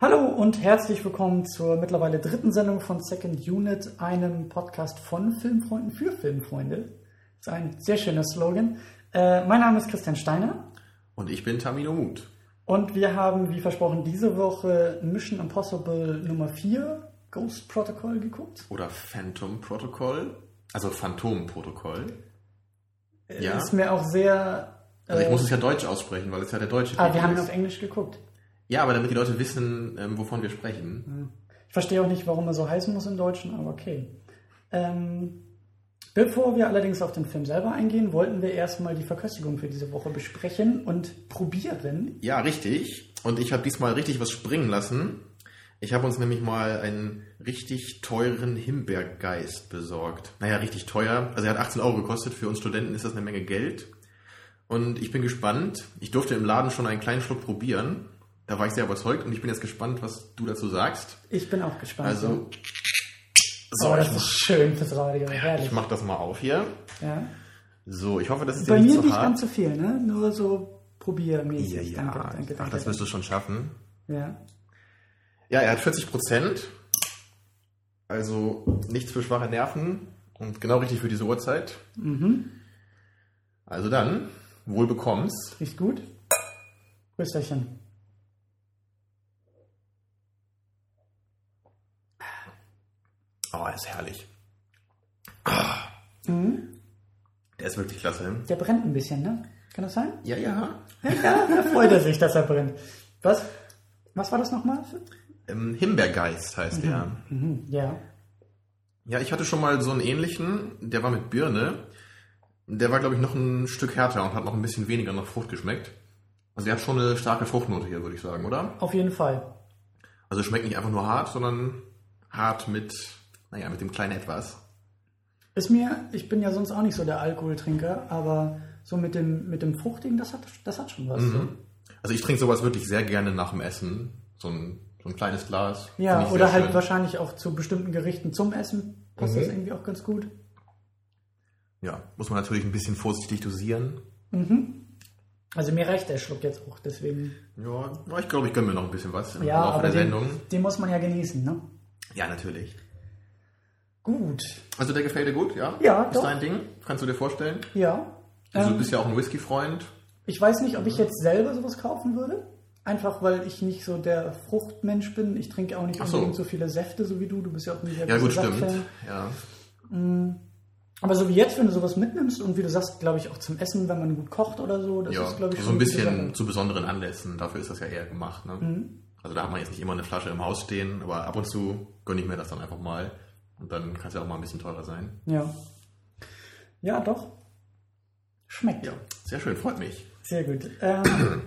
Hallo und herzlich willkommen zur mittlerweile dritten Sendung von Second Unit, einem Podcast von Filmfreunden für Filmfreunde. Das ist ein sehr schöner Slogan. Äh, mein Name ist Christian Steiner. Und ich bin Tamino Muth. Und wir haben, wie versprochen, diese Woche Mission Impossible Nummer 4, Ghost Protocol, geguckt. Oder Phantom Protocol. Also Phantom Protokoll. Äh, ja. Ist mir auch sehr. Also ich muss es ja deutsch aussprechen, weil es ja der deutsche Ah, wir haben ihn auf Englisch geguckt. Ja, aber damit die Leute wissen, ähm, wovon wir sprechen. Ich verstehe auch nicht, warum er so heißen muss im Deutschen, aber okay. Ähm, bevor wir allerdings auf den Film selber eingehen, wollten wir erstmal die Verköstigung für diese Woche besprechen und probieren. Ja, richtig. Und ich habe diesmal richtig was springen lassen. Ich habe uns nämlich mal einen richtig teuren Himbeergeist besorgt. Naja, richtig teuer. Also er hat 18 Euro gekostet. Für uns Studenten ist das eine Menge Geld. Und ich bin gespannt. Ich durfte im Laden schon einen kleinen Schluck probieren. Da war ich sehr überzeugt und ich bin jetzt gespannt, was du dazu sagst. Ich bin auch gespannt. Also, so, oh, das ist schön fürs Radio. Herrlich. Ich mach das mal auf hier. Ja. So, ich hoffe, das ist Bei dir nicht mir zu nicht hart. ganz so viel, ne? Nur so probiermäßig. Ja, ja. Danke, danke, danke. Ach, das wirst du schon schaffen. Ja. Ja, er hat 40 Prozent. Also nichts für schwache Nerven und genau richtig für diese Uhrzeit. Mhm. Also dann, wohl bekommst. Riecht gut. Grüßerchen. Oh, er ist herrlich. Ah, Mhm. der ist wirklich klasse. Der brennt ein bisschen, ne? Kann das sein? Ja, ja. Ja, da freut er sich, dass er brennt. Was? Was war das nochmal? Ähm, Himbeergeist heißt der. Mhm. Ja. Ja, ich hatte schon mal so einen ähnlichen, der war mit Birne. Der war, glaube ich, noch ein Stück härter und hat noch ein bisschen weniger nach Frucht geschmeckt. Also er hat schon eine starke Fruchtnote hier, würde ich sagen, oder? Auf jeden Fall. Also schmeckt nicht einfach nur hart, sondern hart mit, naja, mit dem kleinen Etwas. Ist mir, ich bin ja sonst auch nicht so der Alkoholtrinker, aber so mit dem, mit dem Fruchtigen, das hat, das hat schon was. Also ich trinke sowas wirklich sehr gerne nach dem Essen. So ein, so ein kleines Glas. Ja, oder halt schön. wahrscheinlich auch zu bestimmten Gerichten zum Essen passt Mhm. das irgendwie auch ganz gut. Ja, muss man natürlich ein bisschen vorsichtig dosieren. Also mir reicht der Schluck jetzt auch, deswegen. Ja, ich glaube, ich gönne mir noch ein bisschen was im Ja, Laufe aber der den, Sendung. den muss man ja genießen, ne? Ja, natürlich. Gut. Also der gefällt dir gut, ja? Ja, Ist doch. dein Ding? Kannst du dir vorstellen? Ja. Also du Ähm, bist ja auch ein Whisky-Freund. Ich weiß nicht, ob ich jetzt selber sowas kaufen würde. Einfach weil ich nicht so der Fruchtmensch bin. Ich trinke auch nicht Ach so. unbedingt so viele Säfte, so wie du. Du bist ja auch ein sehr Ja, gut, stimmt. Saftfan. Ja. Aber so wie jetzt, wenn du sowas mitnimmst und wie du sagst, glaube ich auch zum Essen, wenn man gut kocht oder so, das ja. ist, glaube ich, so ein bisschen zu besonderen Anlässen. Dafür ist das ja eher gemacht. Ne? Mhm. Also da hat man jetzt nicht immer eine Flasche im Haus stehen, aber ab und zu gönne ich mir das dann einfach mal. Und dann kann es ja auch mal ein bisschen teurer sein. Ja. Ja, doch. Schmeckt. Ja, sehr schön, freut mich. Sehr gut. Ähm,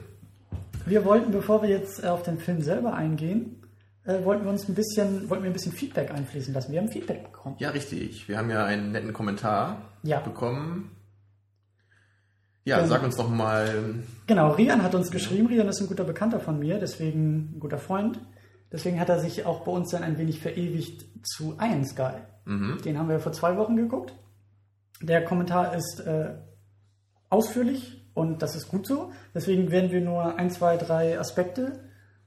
wir wollten, bevor wir jetzt äh, auf den Film selber eingehen, äh, wollten wir uns ein bisschen, wollten wir ein bisschen Feedback einfließen lassen. Wir haben Feedback bekommen. Ja, richtig. Wir haben ja einen netten Kommentar Ja. bekommen. Ja, Genau. sag uns doch mal. Genau, Rian hat uns geschrieben. Rian ist ein guter Bekannter von mir, deswegen ein guter Freund. Deswegen hat er sich auch bei uns dann ein wenig verewigt zu Iron Sky. Mhm. Den haben wir vor zwei Wochen geguckt. Der Kommentar ist äh, ausführlich und das ist gut so. Deswegen werden wir nur ein, zwei, drei Aspekte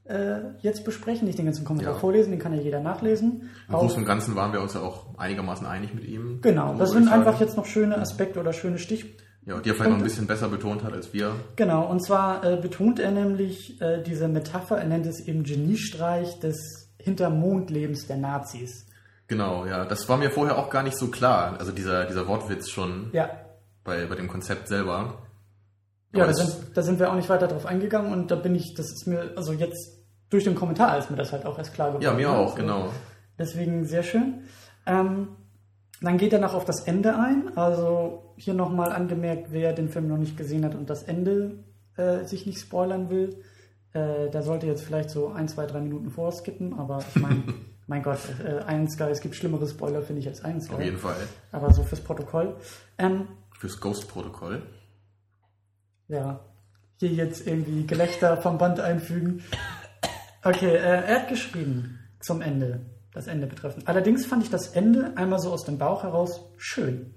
äh, jetzt besprechen. Nicht den ganzen Kommentar Ja. vorlesen, den kann ja jeder nachlesen. Im Großen und Ganzen waren wir uns ja auch einigermaßen einig mit ihm. Genau, das sind einfach jetzt noch schöne Aspekte oder schöne Stich. Ja, die er vielleicht noch ein bisschen besser betont hat als wir. Genau, und zwar äh, betont er nämlich äh, diese Metapher, er nennt es eben Geniestreich des Hintermondlebens der Nazis. Genau, ja. Das war mir vorher auch gar nicht so klar. Also dieser, dieser Wortwitz schon Ja, bei, bei dem Konzept selber. ja da, sind, da sind wir auch nicht weiter drauf eingegangen und da bin ich, das ist mir, also jetzt durch den Kommentar ist mir das halt auch erst klar geworden. ja, mir ne? auch, Also genau. Deswegen sehr schön. Ähm, dann geht er noch auf das Ende ein. Also hier nochmal angemerkt, wer den Film noch nicht gesehen hat und das Ende äh, sich nicht spoilern will, äh, der sollte jetzt vielleicht so ein, zwei, drei Minuten vorskippen. Aber ich meine, mein Gott, äh, Iron Sky, es gibt schlimmere Spoiler, finde ich, als Iron Sky. Auf jeden Fall. Aber so fürs Protokoll. Ähm, Fürs Ghost-Protokoll. ja, hier jetzt irgendwie Gelächter vom Band einfügen. Okay, äh, er hat geschrieben zum Ende, das Ende betreffend. Allerdings fand ich das Ende einmal so aus dem Bauch heraus schön.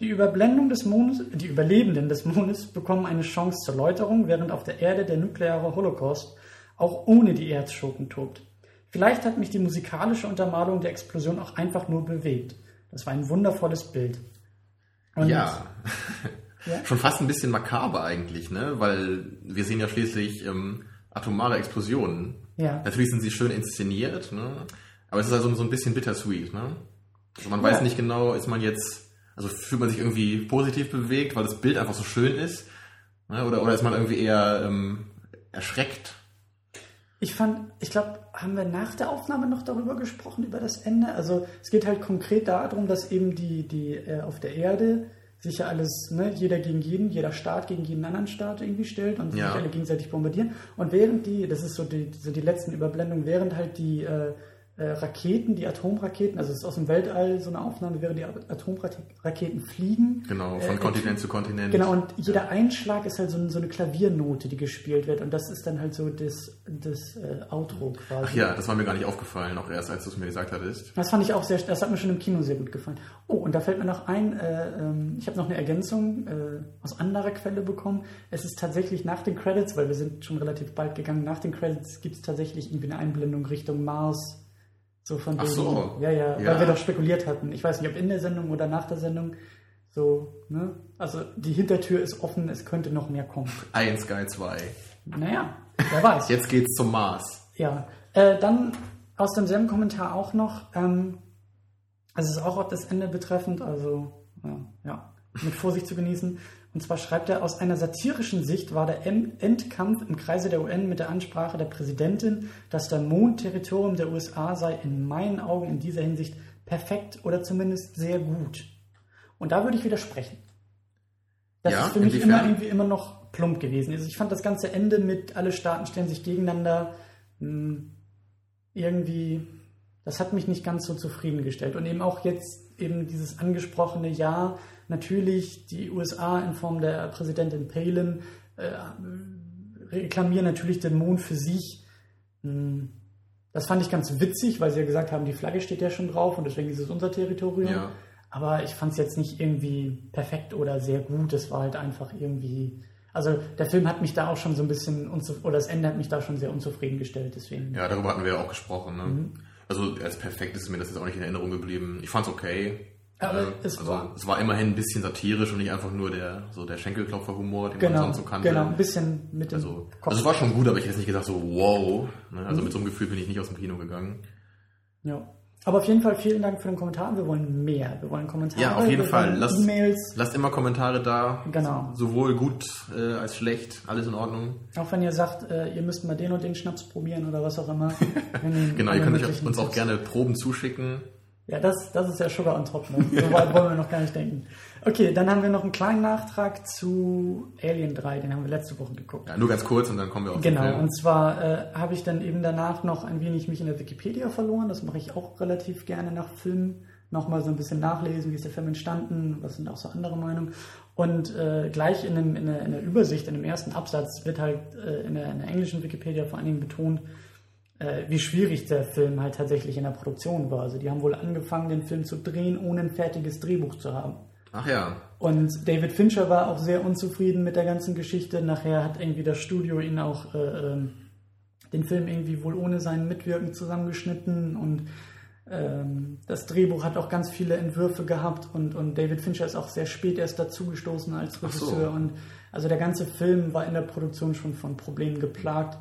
Die Überblendung des Mondes, die Überlebenden des Mondes bekommen eine Chance zur Läuterung, während auf der Erde der nukleare Holocaust auch ohne die Erzschurken tobt. Vielleicht hat mich die musikalische Untermalung der Explosion auch einfach nur bewegt. Das war ein wundervolles Bild. Und ja. ja. Schon fast ein bisschen makaber eigentlich, ne? Weil wir sehen ja schließlich ähm, atomare Explosionen. Ja. Natürlich sind sie schön inszeniert, ne? Aber es ist also so ein bisschen bittersweet, ne? Also man ja. weiß nicht genau, ist man jetzt, also fühlt man sich irgendwie positiv bewegt, weil das Bild einfach so schön ist, ne? oder, oder ist man irgendwie eher ähm, erschreckt? Ich fand, ich glaube, haben wir nach der Aufnahme noch darüber gesprochen, über das Ende? Also es geht halt konkret darum, dass eben die, die äh, auf der Erde sich ja alles, ne, jeder gegen jeden, jeder Staat gegen jeden anderen Staat irgendwie stellt und ja. sich alle gegenseitig bombardieren. Und während die, das ist so die, so die letzten Überblendungen, während halt die äh, äh, Raketen, die Atomraketen, also es ist aus dem Weltall so eine Aufnahme, während die Atomraketen fliegen. Genau, von äh, Kontinent zu Kontinent. Genau, und jeder Einschlag ist halt so, so, eine Klaviernote, die gespielt wird. Und das ist dann halt so das, das äh, Outro quasi. Ach ja, das war mir gar nicht aufgefallen, auch erst als du es mir gesagt hattest. Das fand ich auch sehr, das hat mir schon im Kino sehr gut gefallen. Oh, und da fällt mir noch ein, äh, ähm, ich habe noch eine Ergänzung äh, aus anderer Quelle bekommen. Es ist tatsächlich nach den Credits, weil wir sind schon relativ bald gegangen, nach den Credits gibt es tatsächlich irgendwie eine Einblendung Richtung Mars so von Ach so. Ja, ja, ja, weil wir doch spekuliert hatten. Ich weiß nicht, ob in der Sendung oder nach der Sendung. So, ne? Also die Hintertür ist offen, es könnte noch mehr kommen. Ein Sky 2. Naja, wer weiß. Jetzt geht's zum Mars. Ja. Äh, dann aus demselben Kommentar auch noch, ähm, also es ist auch auf das Ende betreffend, also ja, ja, mit Vorsicht zu genießen. Und zwar schreibt er, aus einer satirischen Sicht war der Endkampf im Kreise der UN mit der Ansprache der Präsidentin, dass der Mond Territorium der USA sei, in meinen Augen in dieser Hinsicht perfekt oder zumindest sehr gut. Und da würde ich widersprechen. Das ja, ist für mich immer irgendwie immer noch plump gewesen. Also ich fand das ganze Ende mit alle Staaten stellen sich gegeneinander hm, irgendwie, das hat mich nicht ganz so zufriedengestellt. Und eben auch jetzt eben dieses angesprochene Ja, natürlich die USA in Form der Präsidentin Palin äh, reklamieren natürlich den Mond für sich. Hm, das fand ich ganz witzig, weil sie ja gesagt haben, die Flagge steht ja schon drauf und deswegen ist es unser Territorium. Ja. Aber ich fand es jetzt nicht irgendwie perfekt oder sehr gut. Es war halt einfach irgendwie. Also der Film hat mich da auch schon so ein bisschen, oder das Ende hat mich da schon sehr unzufrieden gestellt. Deswegen. Ja, darüber hatten wir ja auch gesprochen. Ne? Mhm. Also als perfekt ist mir das jetzt auch nicht in Erinnerung geblieben. Ich fand es okay. Aber äh, es, also, war, es war immerhin ein bisschen satirisch und nicht einfach nur der, so der Schenkelklopfer-Humor, den genau, man sonst so kannte. Genau, ein bisschen mit dem also, Kopf. Also es war schon gut, aber ich hätte nicht gedacht so, wow. Ne? Also mhm. mit so einem Gefühl bin ich nicht aus dem Kino gegangen. Ja. Aber auf jeden Fall vielen Dank für den Kommentar. Wir wollen mehr. Wir wollen Kommentare. Ja, auf jeden Fall. Lasst, E-Mails. Lasst immer Kommentare da. Genau. Sowohl gut äh, als schlecht. Alles in Ordnung. Auch wenn ihr sagt, äh, ihr müsst mal den und den Schnaps probieren oder was auch immer. genau, ihr könnt uns auch gerne Proben zuschicken. Ja, das, das ist ja Sugar on top. Ne? So weit wollen wir noch gar nicht denken. Okay, dann haben wir noch einen kleinen Nachtrag zu Alien 3, den haben wir letzte Woche geguckt. Ja, nur ganz kurz und dann kommen wir auf Genau, und zwar äh, habe ich dann eben danach noch ein wenig mich in der Wikipedia verloren. Das mache ich auch relativ gerne nach Filmen. Nochmal so ein bisschen nachlesen, wie ist der Film entstanden, was sind auch so andere Meinungen. Und äh, gleich in, dem, in, der, in, der, Übersicht, in dem ersten Absatz, wird halt äh, in, der, in der englischen Wikipedia vor allen Dingen betont, äh, wie schwierig der Film halt tatsächlich in der Produktion war. Also die haben wohl angefangen, den Film zu drehen, ohne ein fertiges Drehbuch zu haben. Ach ja. Und David Fincher war auch sehr unzufrieden mit der ganzen Geschichte. Nachher hat irgendwie das Studio ihn auch äh, ähm, den Film irgendwie wohl ohne sein Mitwirken zusammengeschnitten und ähm, das Drehbuch hat auch ganz viele Entwürfe gehabt und, und David Fincher ist auch sehr spät erst dazugestoßen als Regisseur. So. Und also der ganze Film war in der Produktion schon von Problemen geplagt.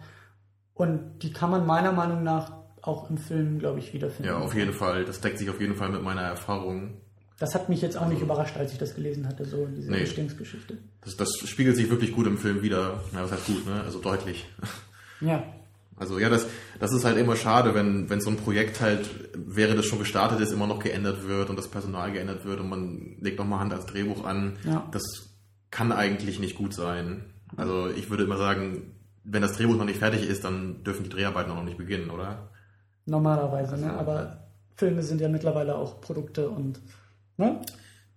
Und die kann man meiner Meinung nach auch im Film, glaube ich, wiederfinden. Ja, auf jeden Fall. Das deckt sich auf jeden Fall mit meiner Erfahrung. Das hat mich jetzt auch nicht also, überrascht, als ich das gelesen hatte, so diese nee, Entstehungsgeschichte. Das, das spiegelt sich wirklich gut im Film wieder. Ja, was heißt gut, ne? Also deutlich. Ja. Also ja, das, das ist halt immer schade, wenn, wenn so ein Projekt halt, während es schon gestartet ist, immer noch geändert wird und das Personal geändert wird und man legt nochmal Hand als Drehbuch an. Ja. Das kann eigentlich nicht gut sein. Also ich würde immer sagen, wenn das Drehbuch noch nicht fertig ist, dann dürfen die Dreharbeiten auch noch nicht beginnen, oder? Normalerweise, ne? Aber Filme sind ja mittlerweile auch Produkte und, ne?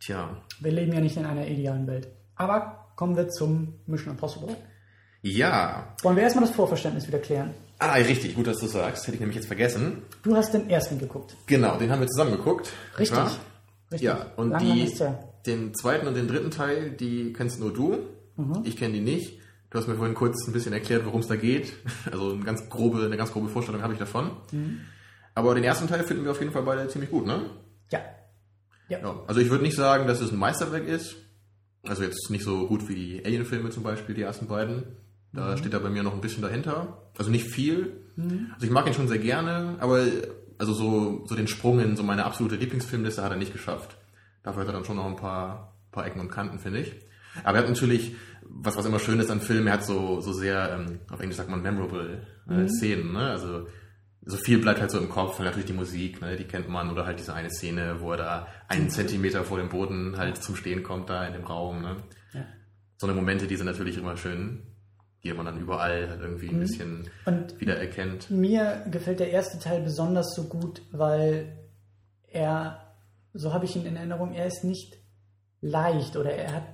Tja. Wir leben ja nicht in einer idealen Welt. Aber kommen wir zum Mission Impossible. Ja. Wollen wir erstmal das Vorverständnis wieder klären? Ah, richtig, gut, dass du sagst. Hätte ich nämlich jetzt vergessen. Du hast den ersten geguckt. Genau, den haben wir zusammen geguckt. Richtig. Richtig. Ja, und lang, die, den zweiten und den dritten Teil, die kennst nur du. Mhm. Ich kenne die nicht. Du hast mir vorhin kurz ein bisschen erklärt, worum es da geht. Also eine ganz grobe, eine ganz grobe Vorstellung habe ich davon. Mhm. Aber den ersten Teil finden wir auf jeden Fall beide ziemlich gut, ne? Ja. Ja. ja. Also ich würde nicht sagen, dass es ein Meisterwerk ist. Also jetzt nicht so gut wie die Alien-Filme zum Beispiel, die ersten beiden. Da mhm. steht er bei mir noch ein bisschen dahinter. Also nicht viel. Mhm. Also ich mag ihn schon sehr gerne, aber also so, so den Sprung in so meine absolute Lieblingsfilmliste hat er nicht geschafft. Dafür hat er dann schon noch ein paar, paar Ecken und Kanten, finde ich. Aber er hat natürlich, was, was immer schön ist an Filmen, er hat so, so sehr, ähm, auf Englisch sagt man memorable äh, mhm. Szenen, ne? Also so viel bleibt halt so im Kopf, natürlich die Musik, ne, die kennt man, oder halt diese eine Szene, wo er da einen Zentimeter vor dem Boden halt zum Stehen kommt, da in dem Raum. Ne? Ja. So eine Momente, die sind natürlich immer schön, die man dann überall halt irgendwie ein mhm. bisschen Und wiedererkennt. Mir gefällt der erste Teil besonders so gut, weil er, so habe ich ihn in Erinnerung, er ist nicht leicht oder er hat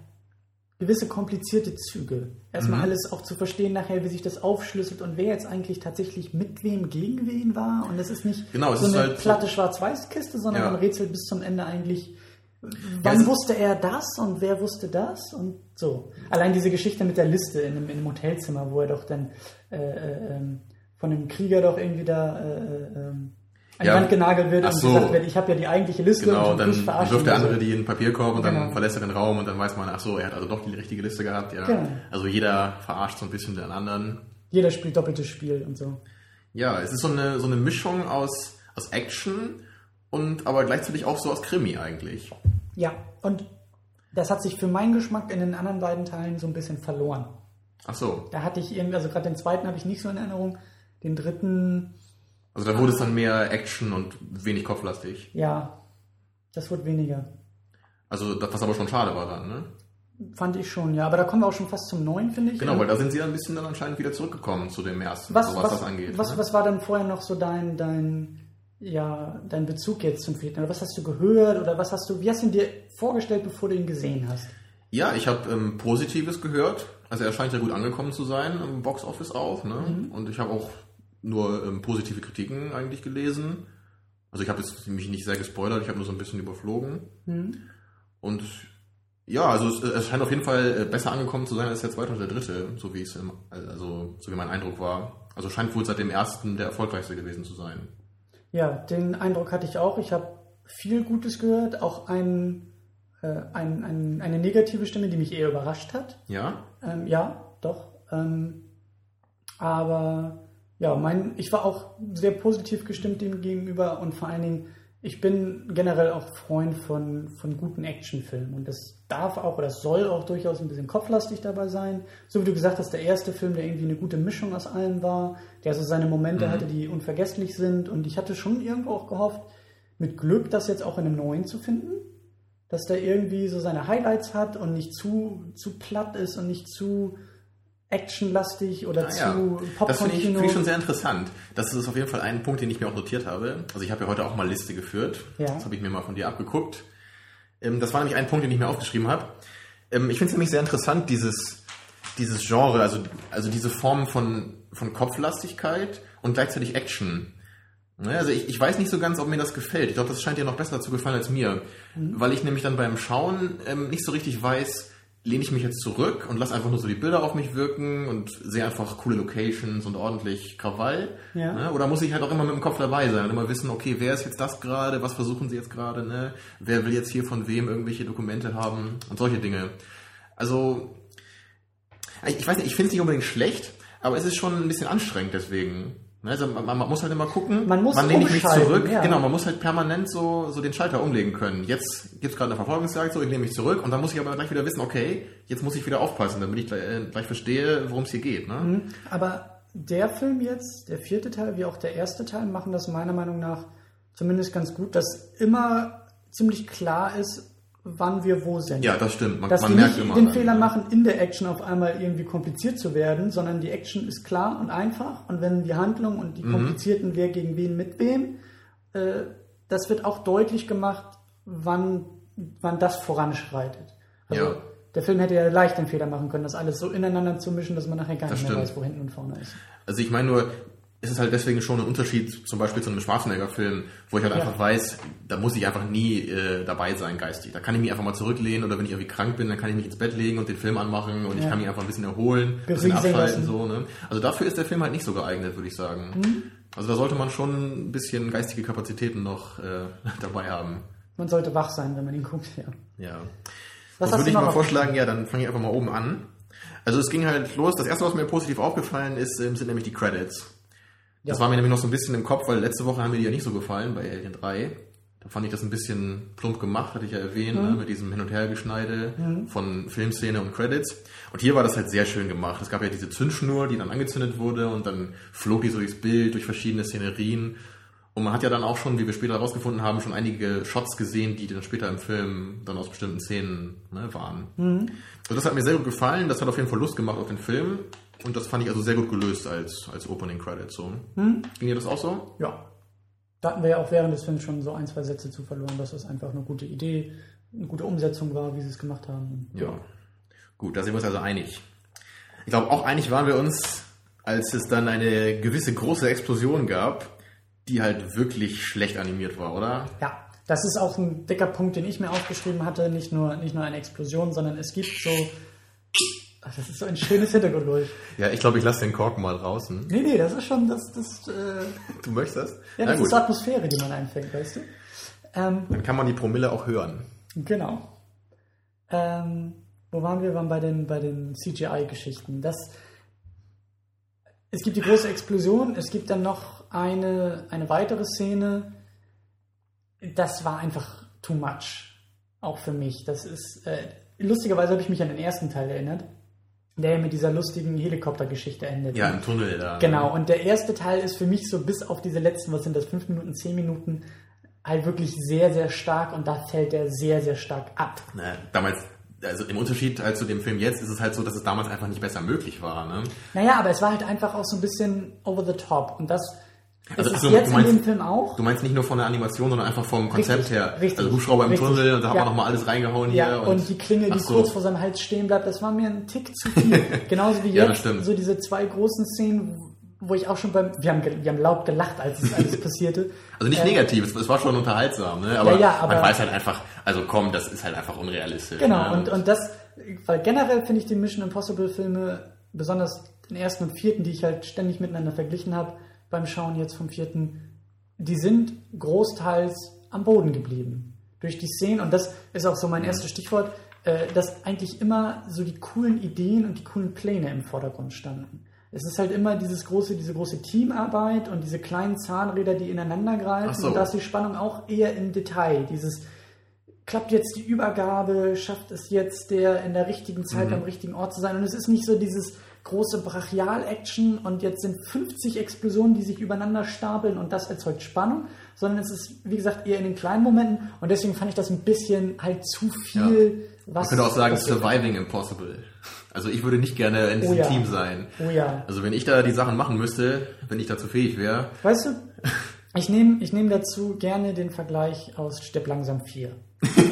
gewisse komplizierte Züge. Erstmal mhm. alles auch zu verstehen nachher, wie sich das aufschlüsselt und wer jetzt eigentlich tatsächlich mit wem gegen wen war. Und es ist nicht genau, so eine halt platte Schwarz-Weiß-Kiste, sondern ja. man rätselt bis zum Ende eigentlich, wann ja, wusste er das und wer wusste das und so. Allein diese Geschichte mit der Liste in einem, in einem Hotelzimmer, wo er doch dann äh, äh, ähm, von einem Krieger doch irgendwie da äh, äh ähm, an ja. die Wand genagelt wird Ach und so. gesagt wird, ich habe ja die eigentliche Liste genau, und dann wirft der andere die in den Papierkorb und genau. dann verlässt er den Raum und dann weiß man, ach so, er hat also doch die richtige Liste gehabt. Ja. Genau. Also jeder verarscht so ein bisschen den anderen. Jeder spielt doppeltes Spiel und so. Ja, es ist so eine, so eine Mischung aus, aus Action und aber gleichzeitig auch so aus Krimi eigentlich. Ja, und das hat sich für meinen Geschmack in den anderen beiden Teilen so ein bisschen verloren. Ach so. Da hatte ich irgendwie, also gerade den zweiten habe ich nicht so in Erinnerung. Den dritten also da wurde es dann mehr Action und wenig kopflastig. Ja, das wird weniger. Also das, was aber schon schade war dann, ne? Fand ich schon, ja. Aber da kommen wir auch schon fast zum neuen, finde ich. Genau, weil da sind sie ja ein bisschen dann anscheinend wieder zurückgekommen zu dem ersten, was, so was, was das angeht. Was, ne? was war dann vorher noch so dein, dein, ja, dein Bezug jetzt zum vierten? Oder was hast du gehört? Oder was hast du, wie hast du ihn dir vorgestellt, bevor du ihn gesehen hast? Ja, ich habe ähm, Positives gehört. Also er scheint ja gut angekommen zu sein im Boxoffice auch. Ne? Mhm. Und ich habe auch nur ähm, positive Kritiken eigentlich gelesen. Also ich habe jetzt mich nicht sehr gespoilert, ich habe nur so ein bisschen überflogen. Mhm. Und ja, also es, es, scheint auf jeden Fall äh, besser angekommen zu sein als der zweite und der dritte, so wie es im, also so wie mein Eindruck war. Also scheint wohl seit dem ersten der erfolgreichste gewesen zu sein. Ja, den Eindruck hatte ich auch. Ich habe viel Gutes gehört, auch ein, äh, ein, ein, eine negative Stimme, die mich eher überrascht hat. Ja? Ähm, ja, doch. Ähm, aber ja, mein, ich war auch sehr positiv gestimmt dem gegenüber und vor allen Dingen, ich bin generell auch Freund von, von guten Actionfilmen und das darf auch oder soll auch durchaus ein bisschen kopflastig dabei sein. So wie du gesagt hast, der erste Film, der irgendwie eine gute Mischung aus allen war, der so seine Momente mhm. hatte, die unvergesslich sind und ich hatte schon irgendwo auch gehofft, mit Glück das jetzt auch in einem neuen zu finden, dass der irgendwie so seine Highlights hat und nicht zu, zu platt ist und nicht zu actionlastig oder ah, zu ja. Popcorn. Das finde ich, find ich, schon sehr interessant. Das ist auf jeden Fall ein Punkt, den ich mir auch notiert habe. Also ich habe ja heute auch mal Liste geführt. Ja. Das habe ich mir mal von dir abgeguckt. Ähm, das war nämlich ein Punkt, den ich mir aufgeschrieben habe. Ähm, ich finde es nämlich sehr interessant, dieses, dieses Genre, also, also diese Form von, von Kopflastigkeit und gleichzeitig Action. Ne, also ich, ich weiß nicht so ganz, ob mir das gefällt. Ich glaube, das scheint dir noch besser zu gefallen als mir. Mhm. Weil ich nämlich dann beim Schauen ähm, nicht so richtig weiß, lehne ich mich jetzt zurück und lasse einfach nur so die Bilder auf mich wirken und sehe einfach coole Locations und ordentlich Krawall? Ja. Ne? Oder muss ich halt auch immer mit dem Kopf dabei sein und immer wissen, okay, wer ist jetzt das gerade, was versuchen sie jetzt gerade, ne? wer will jetzt hier von wem irgendwelche Dokumente haben und solche Dinge. Also, ich weiß nicht, ich finde es nicht unbedingt schlecht, aber es ist schon ein bisschen anstrengend deswegen. Ne, also man, man, muss halt immer gucken, man muss wann nehme ich mich zurück. Ja. Genau, man muss halt permanent so, so den Schalter umlegen können. Jetzt gibt es gerade eine Verfolgungsjagd, so ich nehme mich zurück und dann muss ich aber gleich wieder wissen, okay, jetzt muss ich wieder aufpassen, damit ich gleich, äh, gleich verstehe, worum es hier geht. Ne? Mhm. Aber der Film jetzt, der vierte Teil wie auch der erste Teil, machen das meiner Meinung nach zumindest ganz gut, dass immer ziemlich klar ist, wann wir wo sind. Ja, das stimmt. Man, Dass man merkt nicht immer den Fehler machen, in der Action auf einmal irgendwie kompliziert zu werden, sondern die Action ist klar und einfach und wenn die Handlung und die mhm. komplizierten, wer gegen wen mit wem, äh, das wird auch deutlich gemacht, wann, wann das voranschreitet. Also ja. der Film hätte ja leicht den Fehler machen können, das alles so ineinander zu mischen, dass man nachher gar das nicht mehr stimmt. weiß, wo hinten und vorne ist. Also ich meine nur, ist es halt deswegen schon ein Unterschied zum Beispiel zu einem Schwarzenegger-Film, wo ich halt Ja. einfach weiß, da muss ich einfach nie äh, dabei sein geistig. Da kann ich mich einfach mal zurücklehnen oder wenn ich irgendwie krank bin, dann kann ich mich ins Bett legen und den Film anmachen und ich Ja. kann mich einfach ein bisschen erholen, ein bisschen abschalten. So, ne? Also dafür ist der Film halt nicht so geeignet, würde ich sagen. Mhm. Also da sollte man schon ein bisschen geistige Kapazitäten noch äh, dabei haben. Man sollte wach sein, wenn man ihn guckt, ja. Ja. Was das würde ich mal vorschlagen, ja, dann fange ich einfach mal oben an. Also es ging halt los, das erste, was mir positiv aufgefallen ist, ähm, sind nämlich die Credits. Das Ja. war mir nämlich noch so ein bisschen im Kopf, weil letzte Woche haben mir die ja nicht so gefallen bei Alien 3. Da fand ich das ein bisschen plump gemacht, hatte ich ja erwähnt, Mhm. ne, mit diesem Hin- und Hergeschneide von Filmszene und Credits. Und hier war das halt sehr schön gemacht. Es gab ja diese Zündschnur, die dann angezündet wurde und dann flog die so durchs Bild, durch verschiedene Szenerien. Und man hat ja dann auch schon, wie wir später herausgefunden haben, schon einige Shots gesehen, die dann später im Film dann aus bestimmten Szenen ne, waren. Also das hat mir sehr gut gefallen. Das hat auf jeden Fall Lust gemacht auf den Film. Und das fand ich also sehr gut gelöst als, als Opening Credit. So. Ging dir das auch so? Ja. Da hatten wir ja auch während des Films schon so ein, zwei Sätze zu verloren, dass das einfach eine gute Idee, eine gute Umsetzung war, wie sie es gemacht haben. Ja. Gut, da sind wir uns also einig. Ich glaube, auch einig waren wir uns, als es dann eine gewisse große Explosion gab, die halt wirklich schlecht animiert war, oder? Ja, das ist auch ein dicker Punkt, den ich mir aufgeschrieben hatte. Nicht nur, nicht nur eine Explosion, sondern es gibt so. Ach, das ist so ein schönes Hintergrundgeräusch. Ja, ich glaube, ich lasse den Korken mal draußen. Nee, nee, das ist schon das. das äh, Du möchtest? ja, Na das gut, ist Atmosphäre, die man einfängt, weißt du? Ähm, dann kann man die Promille auch hören. Genau. Ähm, wo waren wir? Wir waren bei den, bei den CGI-Geschichten. Das, es gibt die große Explosion, es gibt dann noch eine, eine weitere Szene. Das war einfach too much. Auch für mich. Das ist, äh, lustigerweise habe ich mich an den ersten Teil erinnert, der mit dieser lustigen Helikoptergeschichte endet. Ja, im Tunnel da. Genau, und der erste Teil ist für mich so bis auf diese letzten, was sind das, fünf Minuten, zehn Minuten, halt wirklich sehr, sehr stark und da fällt er sehr, sehr stark ab. Na, damals, also im Unterschied halt zu dem Film jetzt, ist es halt so, dass es damals einfach nicht besser möglich war. Ne? Naja, aber es war halt einfach auch so ein bisschen over the top und das Also, ist ach so, es jetzt du meinst- in dem Film auch. Du meinst nicht nur von der Animation, sondern einfach vom Konzept Richtig, her. richtig, also Hubschrauber im richtig. Tunnel und da haben Ja. wir nochmal alles reingehauen Ja, hier. und, die Klinge, die so. kurz vor seinem Hals stehen bleibt, das war mir ein Tick zu viel. Genauso wie Ja, jetzt so diese zwei großen Szenen, wo ich auch schon beim, wir haben, wir haben laut gelacht, als es alles passierte. Also nicht Äh, negativ, es, es war schon unterhaltsam, ne? aber, Ja, ja, aber- man weiß halt einfach, also komm, das ist halt einfach unrealistisch. Genau, ne? und, und das, weil generell finde ich die Mission Impossible Filme, besonders den ersten und vierten, die ich halt ständig miteinander verglichen habe, beim Schauen jetzt vom vierten, die sind großteils am Boden geblieben. Durch die Szenen, und das ist auch so mein erstes Stichwort, äh, dass eigentlich immer so die coolen Ideen und die coolen Pläne im Vordergrund standen. Es ist halt immer dieses große, diese große Teamarbeit und diese kleinen Zahnräder, die ineinander greifen. So. Und da ist die Spannung auch eher im Detail. Dieses, klappt jetzt die Übergabe, schafft es jetzt der in der richtigen Zeit Mhm. am richtigen Ort zu sein. Und es ist nicht so dieses große Brachial-Action und jetzt sind 50 Explosionen, die sich übereinander stapeln und das erzeugt Spannung, sondern es ist, wie gesagt, eher in den kleinen Momenten und deswegen fand ich das ein bisschen halt zu viel, Man was. könnte auch sagen, surviving impossible. Also ich würde nicht gerne in diesem Oh ja. Team sein. Oh ja. Also wenn ich da die Sachen machen müsste, wenn ich dazu fähig wäre, Weißt du, ich nehme ich nehm dazu gerne den Vergleich aus Stepp langsam 4.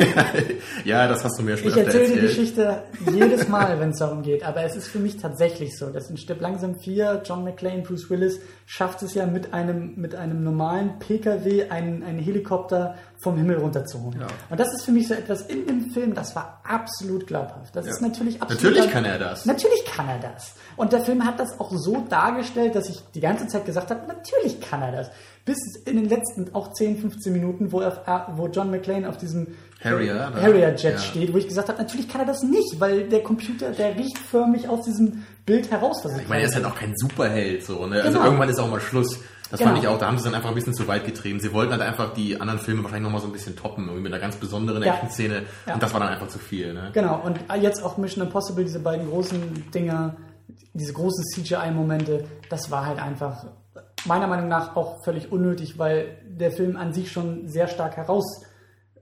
ja, das hast du mir schon Ich erzähle die erzählt. Geschichte jedes Mal, wenn es darum geht, aber es ist für mich tatsächlich so, dass in Stipp langsam 4 John McClane, Bruce Willis schafft es ja mit einem, mit einem normalen PKW einen, einen Helikopter vom Himmel runterzuholen. Ja. Und das ist für mich so etwas in dem Film, das war absolut glaubhaft. Das ist natürlich absolut. Natürlich kann er das. Natürlich kann er das. Und der Film hat das auch so dargestellt, dass ich die ganze Zeit gesagt habe, natürlich kann er das. Bis in den letzten auch 10, 15 Minuten, wo, er, wo John McClane auf diesem Harrier, ne? Harrier-Jet Ja. steht, wo ich gesagt habe, natürlich kann er das nicht, weil der Computer, der riecht förmlich aus diesem Bild heraus, was Ich meine, er ist halt auch kein Superheld, so, ne? Also Genau. irgendwann ist auch mal Schluss. Das Genau. fand ich auch, da haben sie dann einfach ein bisschen zu weit getrieben. Sie wollten halt einfach die anderen Filme wahrscheinlich nochmal so ein bisschen toppen, irgendwie mit einer ganz besonderen Ja. Action-Szene. Ja. Und das war dann einfach zu viel, ne? Genau, und jetzt auch Mission Impossible, diese beiden großen Dinger, diese großen CGI-Momente, das war halt einfach meiner Meinung nach auch völlig unnötig, weil der Film an sich schon sehr stark herausgestochen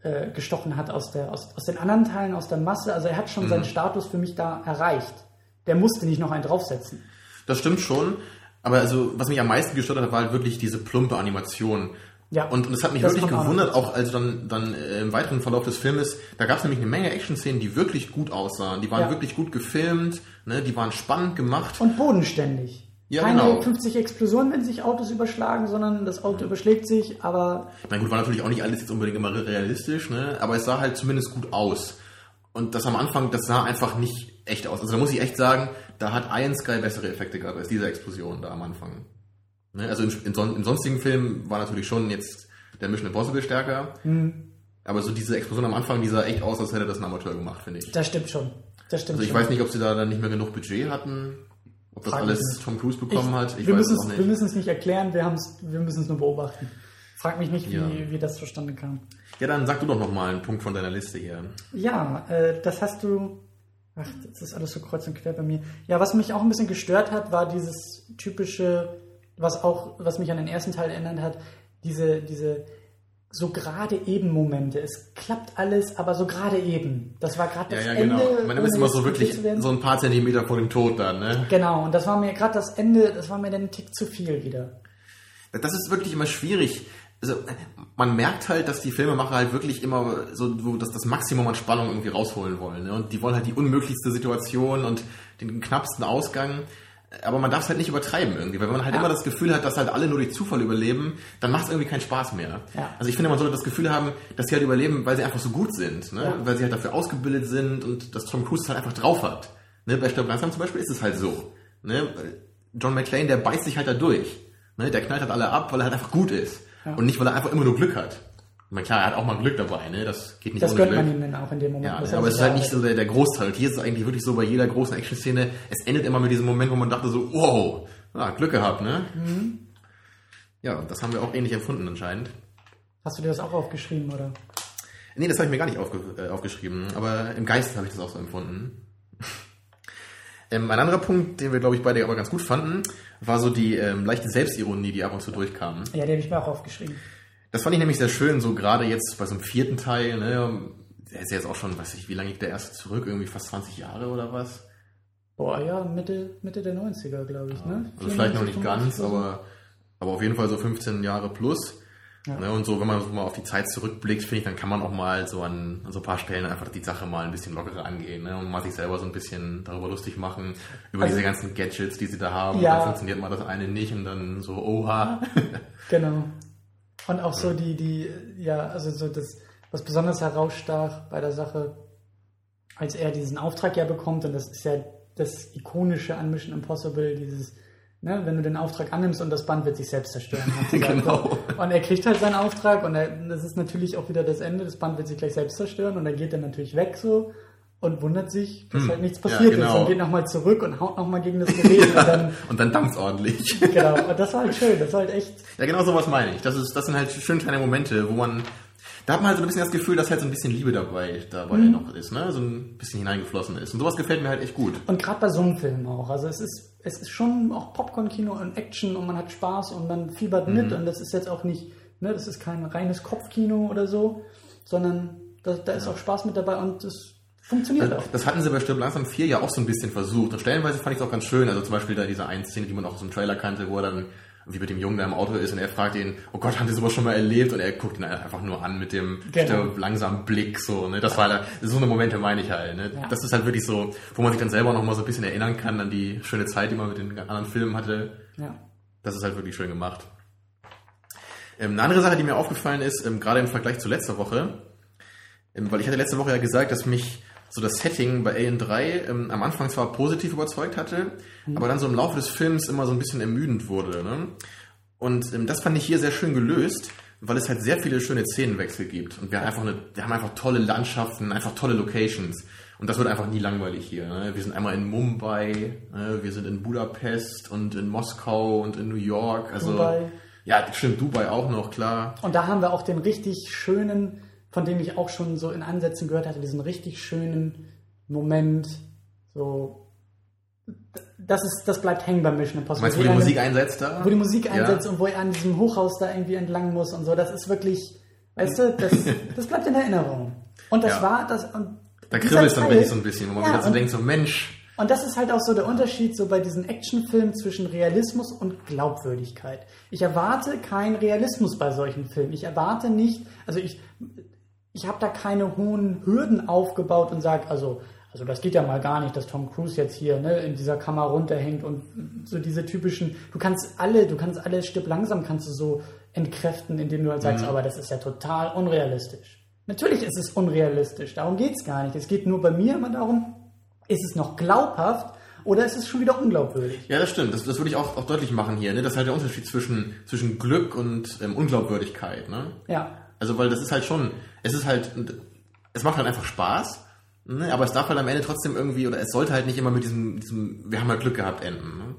äh, gestochen hat aus, der, aus, aus den anderen Teilen, aus der Masse. Also er hat schon seinen Status für mich da erreicht. Der musste nicht noch einen draufsetzen. Das stimmt schon. Aber also, was mich am meisten gestört hat, war halt wirklich diese plumpe Animation. Ja. Und, und es hat mich Das wirklich auch gewundert, dazu. auch also dann, dann äh, im weiteren Verlauf des Filmes, da gab es nämlich eine Menge Action-Szenen, die wirklich gut aussahen. Die waren Ja. wirklich gut gefilmt, ne? die waren spannend gemacht. Und bodenständig. Ja, Keine genau. 50 Explosionen, wenn sich Autos überschlagen, sondern das Auto überschlägt sich, aber Na gut, war natürlich auch nicht alles jetzt unbedingt immer realistisch, ne? aber es sah halt zumindest gut aus. Und das am Anfang, das sah einfach nicht echt aus. Also da muss ich echt sagen, da hat Iron Sky bessere Effekte gehabt als diese Explosion da am Anfang. Ne? Also in, in, son in sonstigen Filmen war natürlich schon jetzt der Mission Impossible stärker. Aber so diese Explosion am Anfang, die sah echt aus, als hätte das ein Amateur gemacht, finde ich. das stimmt schon. Das stimmt Also ich schon. weiß nicht, ob sie da dann nicht mehr genug Budget hatten, ob das Frag alles nicht. Tom Cruise bekommen hat. Ich wir, weiß müssen es es, wir nicht. müssen es nicht erklären, wir, wir müssen es nur beobachten. Frag mich nicht, wie, Ja. wie das zustande kam. Ja, dann sag du doch noch mal einen Punkt von deiner Liste hier. Ja, äh, das hast du. Ach, das ist alles so kreuz und quer bei mir. Ja, was mich auch ein bisschen gestört hat, war dieses typische, was auch, was mich an den ersten Teil erinnert hat, diese, diese so gerade eben Momente. Es klappt alles, aber so gerade eben. Das war gerade Ja, das ja, Ende. genau. Man ist immer so wirklich so ein paar Zentimeter vor dem Tod dann, ne? Genau, und das war mir gerade das Ende, das war mir dann ein Tick zu viel wieder. Das ist wirklich immer schwierig. Also, man merkt halt, dass die Filmemacher halt wirklich immer so so das, das Maximum an Spannung irgendwie rausholen wollen. Ne? Und die wollen halt die unmöglichste Situation und den knappsten Ausgang. Aber man darf es halt nicht übertreiben irgendwie, weil wenn man halt Ja. immer das Gefühl hat, dass halt alle nur durch Zufall überleben, dann macht es irgendwie keinen Spaß mehr. Ja. Also ich finde, man sollte das Gefühl haben, dass sie halt überleben, weil sie einfach so gut sind, ne? Ja. weil sie halt dafür ausgebildet sind und dass Tom Cruise es halt einfach drauf hat. Ne? Bei Stirb langsam zum Beispiel ist es halt so. Ne? John McClane, der beißt sich halt da durch. Ne? Der knallt halt alle ab, weil er halt einfach gut ist. Und nicht, weil er einfach immer nur Glück hat. Ich meine, klar, er hat auch mal Glück dabei, ne? Das geht nicht Das ohne gönnt Glück. man ihm dann auch in dem Moment. Ja, Das ne, aber es ist halt ja nicht so der, der Großteil. Und hier ist es eigentlich wirklich so bei jeder großen Action-Szene, es endet immer mit diesem Moment, wo man dachte so, wow, ja, Glück gehabt, ne? Mhm. Ja, und das haben wir auch ähnlich empfunden anscheinend. Hast du dir das auch aufgeschrieben, oder? Nee, das habe ich mir gar nicht aufge äh, aufgeschrieben, aber im Geist habe ich das auch so empfunden. ähm, ein anderer Punkt, den wir, glaube ich, beide aber ganz gut fanden, war so die ähm, leichte Selbstironie, die ab und zu durchkam. Ja, die habe ich mir auch aufgeschrieben. Das fand ich nämlich sehr schön, so gerade jetzt bei so einem vierten Teil, ne, der ist ja jetzt auch schon, weiß ich, wie lange liegt der erste zurück? Irgendwie fast 20 Jahre oder was? Boah, ja, Mitte, Mitte der 90er, glaube ich, ne? Also vielleicht noch 94, nicht ganz, 95 oder so. aber, aber auf jeden Fall so 15 Jahre plus. Ja. Ne, und so, wenn man so mal auf die Zeit zurückblickt, finde ich, dann kann man auch mal so an, an so ein paar Stellen einfach die Sache mal ein bisschen lockerer angehen ne, und mal sich selber so ein bisschen darüber lustig machen, über Also- diese ganzen Gadgets, die sie da haben. Ja. Dann funktioniert mal das eine nicht und dann so, oha. Genau. Und auch so die, die, ja, also so das, was besonders herausstach bei der Sache, als er diesen Auftrag ja bekommt, und das ist ja das Ikonische an Mission Impossible, dieses, ne, wenn du den Auftrag annimmst und das Band wird sich selbst zerstören. hat. Genau. Und er kriegt halt seinen Auftrag und er, das ist natürlich auch wieder das Ende, das Band wird sich gleich selbst zerstören und er geht dann natürlich weg so und wundert sich, dass Hm. halt nichts Ja, passiert ist genau. und geht nochmal zurück und haut nochmal gegen das Gerät und dann, und dann dampft's ordentlich. genau, und das war halt schön, das war halt echt, Ja, genau sowas meine ich. Das, ist, das sind halt schön kleine Momente, wo man. Da hat man halt so ein bisschen das Gefühl, dass halt so ein bisschen Liebe dabei, dabei Mhm. noch ist, ne? So ein bisschen hineingeflossen ist. Und sowas gefällt mir halt echt gut. Und gerade bei so einem Film auch. Also es ist, es ist schon auch Popcorn-Kino und Action und man hat Spaß und man fiebert Mhm. mit und das ist jetzt auch nicht, ne, das ist kein reines Kopfkino oder so, sondern da, da ist auch Spaß mit dabei und das funktioniert auch. Das, hatten sie bei Stirb langsam 4 ja auch so ein bisschen versucht. Und stellenweise fand ich es auch ganz schön. Also zum Beispiel da diese eine Szene, die man auch aus dem Trailer kannte, wo er dann wie mit dem Jungen, der im Auto ist und er fragt ihn, oh Gott, haben Sie sowas schon mal erlebt? Und er guckt ihn einfach nur an mit dem Genau. Stirb langsam Blick, so, ne? Das war da, so eine Momente meine ich halt, ne? Ja. Das ist halt wirklich so, wo man sich dann selber noch mal so ein bisschen erinnern kann an die schöne Zeit, die man mit den anderen Filmen hatte. Ja. Das ist halt wirklich schön gemacht. Ähm, eine andere Sache, die mir aufgefallen ist, ähm, gerade im Vergleich zu letzter Woche, ähm, weil ich hatte letzte Woche ja gesagt, dass mich so das Setting bei Alien 3 ähm, am Anfang zwar positiv überzeugt hatte, aber dann so im Laufe des Films immer so ein bisschen ermüdend wurde. Ne? Und ähm, das fand ich hier sehr schön gelöst, weil es halt sehr viele schöne Szenenwechsel gibt. Und wir, haben einfach eine, wir haben einfach tolle Landschaften, einfach tolle Locations. Und das wird einfach nie langweilig hier. Ne? Wir sind einmal in Mumbai, ne? wir sind in Budapest und in Moskau und in New York. Also, Dubai. Ja, stimmt, Dubai auch noch, klar. Und da haben wir auch den richtig schönen, von dem ich auch schon so in Ansätzen gehört hatte, diesen richtig schönen Moment, so, das ist, das bleibt hängen beim Mission Impossible. Meinst du, wo die Musik einsetzt da? wo die Musik Ja. einsetzt und wo er an diesem Hochhaus da irgendwie entlang muss und so. Das ist wirklich, weißt du, das, das bleibt in Erinnerung. Und das Ja. war das. Und Da kribbelt dann wirklich so ein bisschen, wo man Ja, wieder so denkt, so Mensch, Und das ist halt auch so der Unterschied so bei diesen Actionfilmen zwischen Realismus und Glaubwürdigkeit. Ich erwarte keinen Realismus bei solchen Filmen. Ich erwarte nicht, also ich, ich habe da keine hohen Hürden aufgebaut und sage, also Also das geht ja mal gar nicht, dass Tom Cruise jetzt hier ne, in dieser Kammer runterhängt und so diese typischen, du kannst alle, du kannst alle Stück langsam kannst du so entkräften, indem du halt sagst, Mhm. aber das ist ja total unrealistisch. Natürlich ist es unrealistisch, darum geht's gar nicht. Es geht nur bei mir immer darum, ist es noch glaubhaft oder ist es schon wieder unglaubwürdig? Ja, das stimmt. Das, das würde ich auch, auch deutlich machen hier. Ne? Das ist halt der Unterschied zwischen, zwischen Glück und ähm, Unglaubwürdigkeit. Ne? Ja, Also, weil das ist halt schon, es ist halt, es macht halt einfach Spaß, ne? aber es darf halt am Ende trotzdem irgendwie, oder es sollte halt nicht immer mit diesem, diesem wir haben halt Glück gehabt enden. Ne?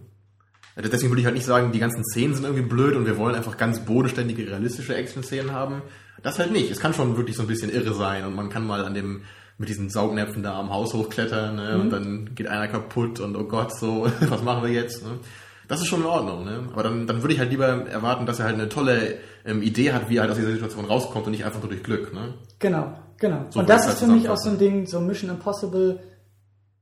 Also Deswegen würde ich halt nicht sagen, die ganzen Szenen sind irgendwie blöd und wir wollen einfach ganz bodenständige, realistische Action-Szenen haben. Das halt nicht. Es kann schon wirklich so ein bisschen irre sein und man kann mal an dem, mit diesen Saugnäpfen da am Haus hochklettern ne? und dann geht einer kaputt und oh Gott, so, was machen wir jetzt? Ne? Das ist schon in Ordnung, ne? Aber dann, dann würde ich halt lieber erwarten, dass er halt eine tolle ähm, Idee hat, wie er halt aus dieser Situation rauskommt und nicht einfach nur durch Glück, ne? Genau, genau. So und das ist halt für mich auch so ein. Ding, so Mission Impossible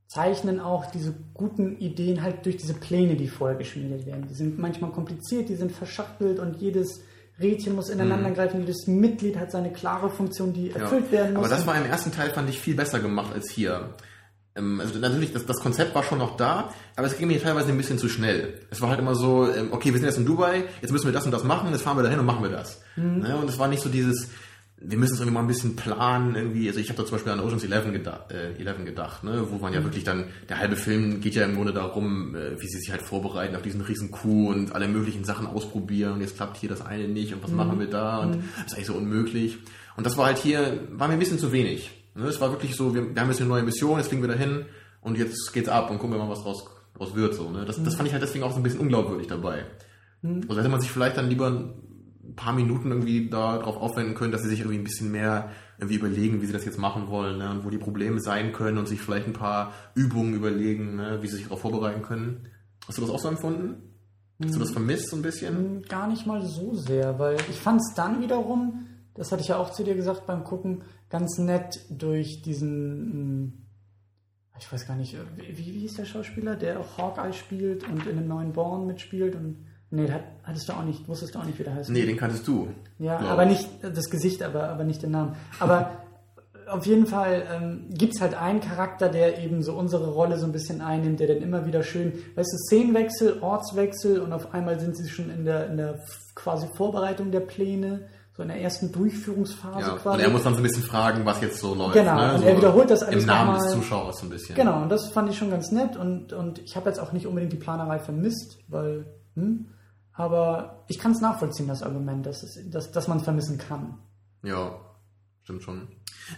zeichnen auch diese guten Ideen halt durch diese Pläne, die vorher geschmiedet werden. Die sind manchmal kompliziert, die sind verschachtelt und jedes Rädchen muss ineinander greifen, jedes Mitglied hat seine klare Funktion, die Mhm. Ja. erfüllt werden muss. Aber das war im ersten Teil, fand ich, viel besser gemacht als hier. Ähm, Also natürlich, das, das Konzept war schon noch da, aber es ging mir teilweise ein bisschen zu schnell. Es war halt immer so, ähm, okay, wir sind jetzt in Dubai, jetzt müssen wir das und das machen, jetzt fahren wir dahin und machen wir das. Mhm. Ne? Und es war nicht so dieses, wir müssen es irgendwie mal ein bisschen planen, irgendwie, also ich habe da zum Beispiel an Ocean's 11 gedacht, äh, 11 gedacht ne? wo man ja wirklich dann, der halbe Film geht ja im Grunde darum, äh, wie sie sich halt vorbereiten auf diesen riesen Coup und alle möglichen Sachen ausprobieren und jetzt klappt hier das eine nicht und was machen wir da und das ist eigentlich so unmöglich. Und das war halt hier, war mir ein bisschen zu wenig. Ne? Es war wirklich so, wir, wir haben jetzt eine neue Mission, jetzt fliegen wir dahin und jetzt geht's ab und gucken wir mal, was draus, draus wird. So, ne? das, das fand ich halt deswegen auch so ein bisschen unglaubwürdig dabei. Also hätte man sich vielleicht dann lieber ein paar Minuten irgendwie darauf aufwenden können, dass sie sich irgendwie ein bisschen mehr irgendwie überlegen, wie sie das jetzt machen wollen ne? und wo die Probleme sein können und sich vielleicht ein paar Übungen überlegen, ne? wie sie sich darauf vorbereiten können. Hast du das auch so empfunden? Hast du das vermisst so ein bisschen? Gar nicht mal so sehr, weil ich fand es dann wiederum, das hatte ich ja auch zu dir gesagt beim Gucken, ganz nett durch diesen, mh, ich weiß gar nicht, äh, wie, wie hieß der Schauspieler, der auch Hawkeye spielt und in dem neuen Born mitspielt und nee, hat, hattest du auch nicht, wusstest du auch nicht, wie der heißt. Nee, den kanntest du. Ja, aber ich. nicht das Gesicht, aber, aber nicht den Namen. Aber auf jeden Fall ähm, gibt es halt einen Charakter, der eben so unsere Rolle so ein bisschen einnimmt, der dann immer wieder schön, weißt du, Szenenwechsel, Ortswechsel und auf einmal sind sie schon in der, in der quasi Vorbereitung der Pläne, so in der ersten Durchführungsphase Ja. quasi. Und er muss dann so ein bisschen fragen, was jetzt so läuft. Genau, ne? und so er wiederholt das alles Im Namen nochmal. des Zuschauers so ein bisschen. Genau, und das fand ich schon ganz nett und, und ich habe jetzt auch nicht unbedingt die Planerei vermisst, weil, hm, aber ich kann es nachvollziehen, das Argument, dass, es, dass, dass man es vermissen kann. Ja, stimmt schon.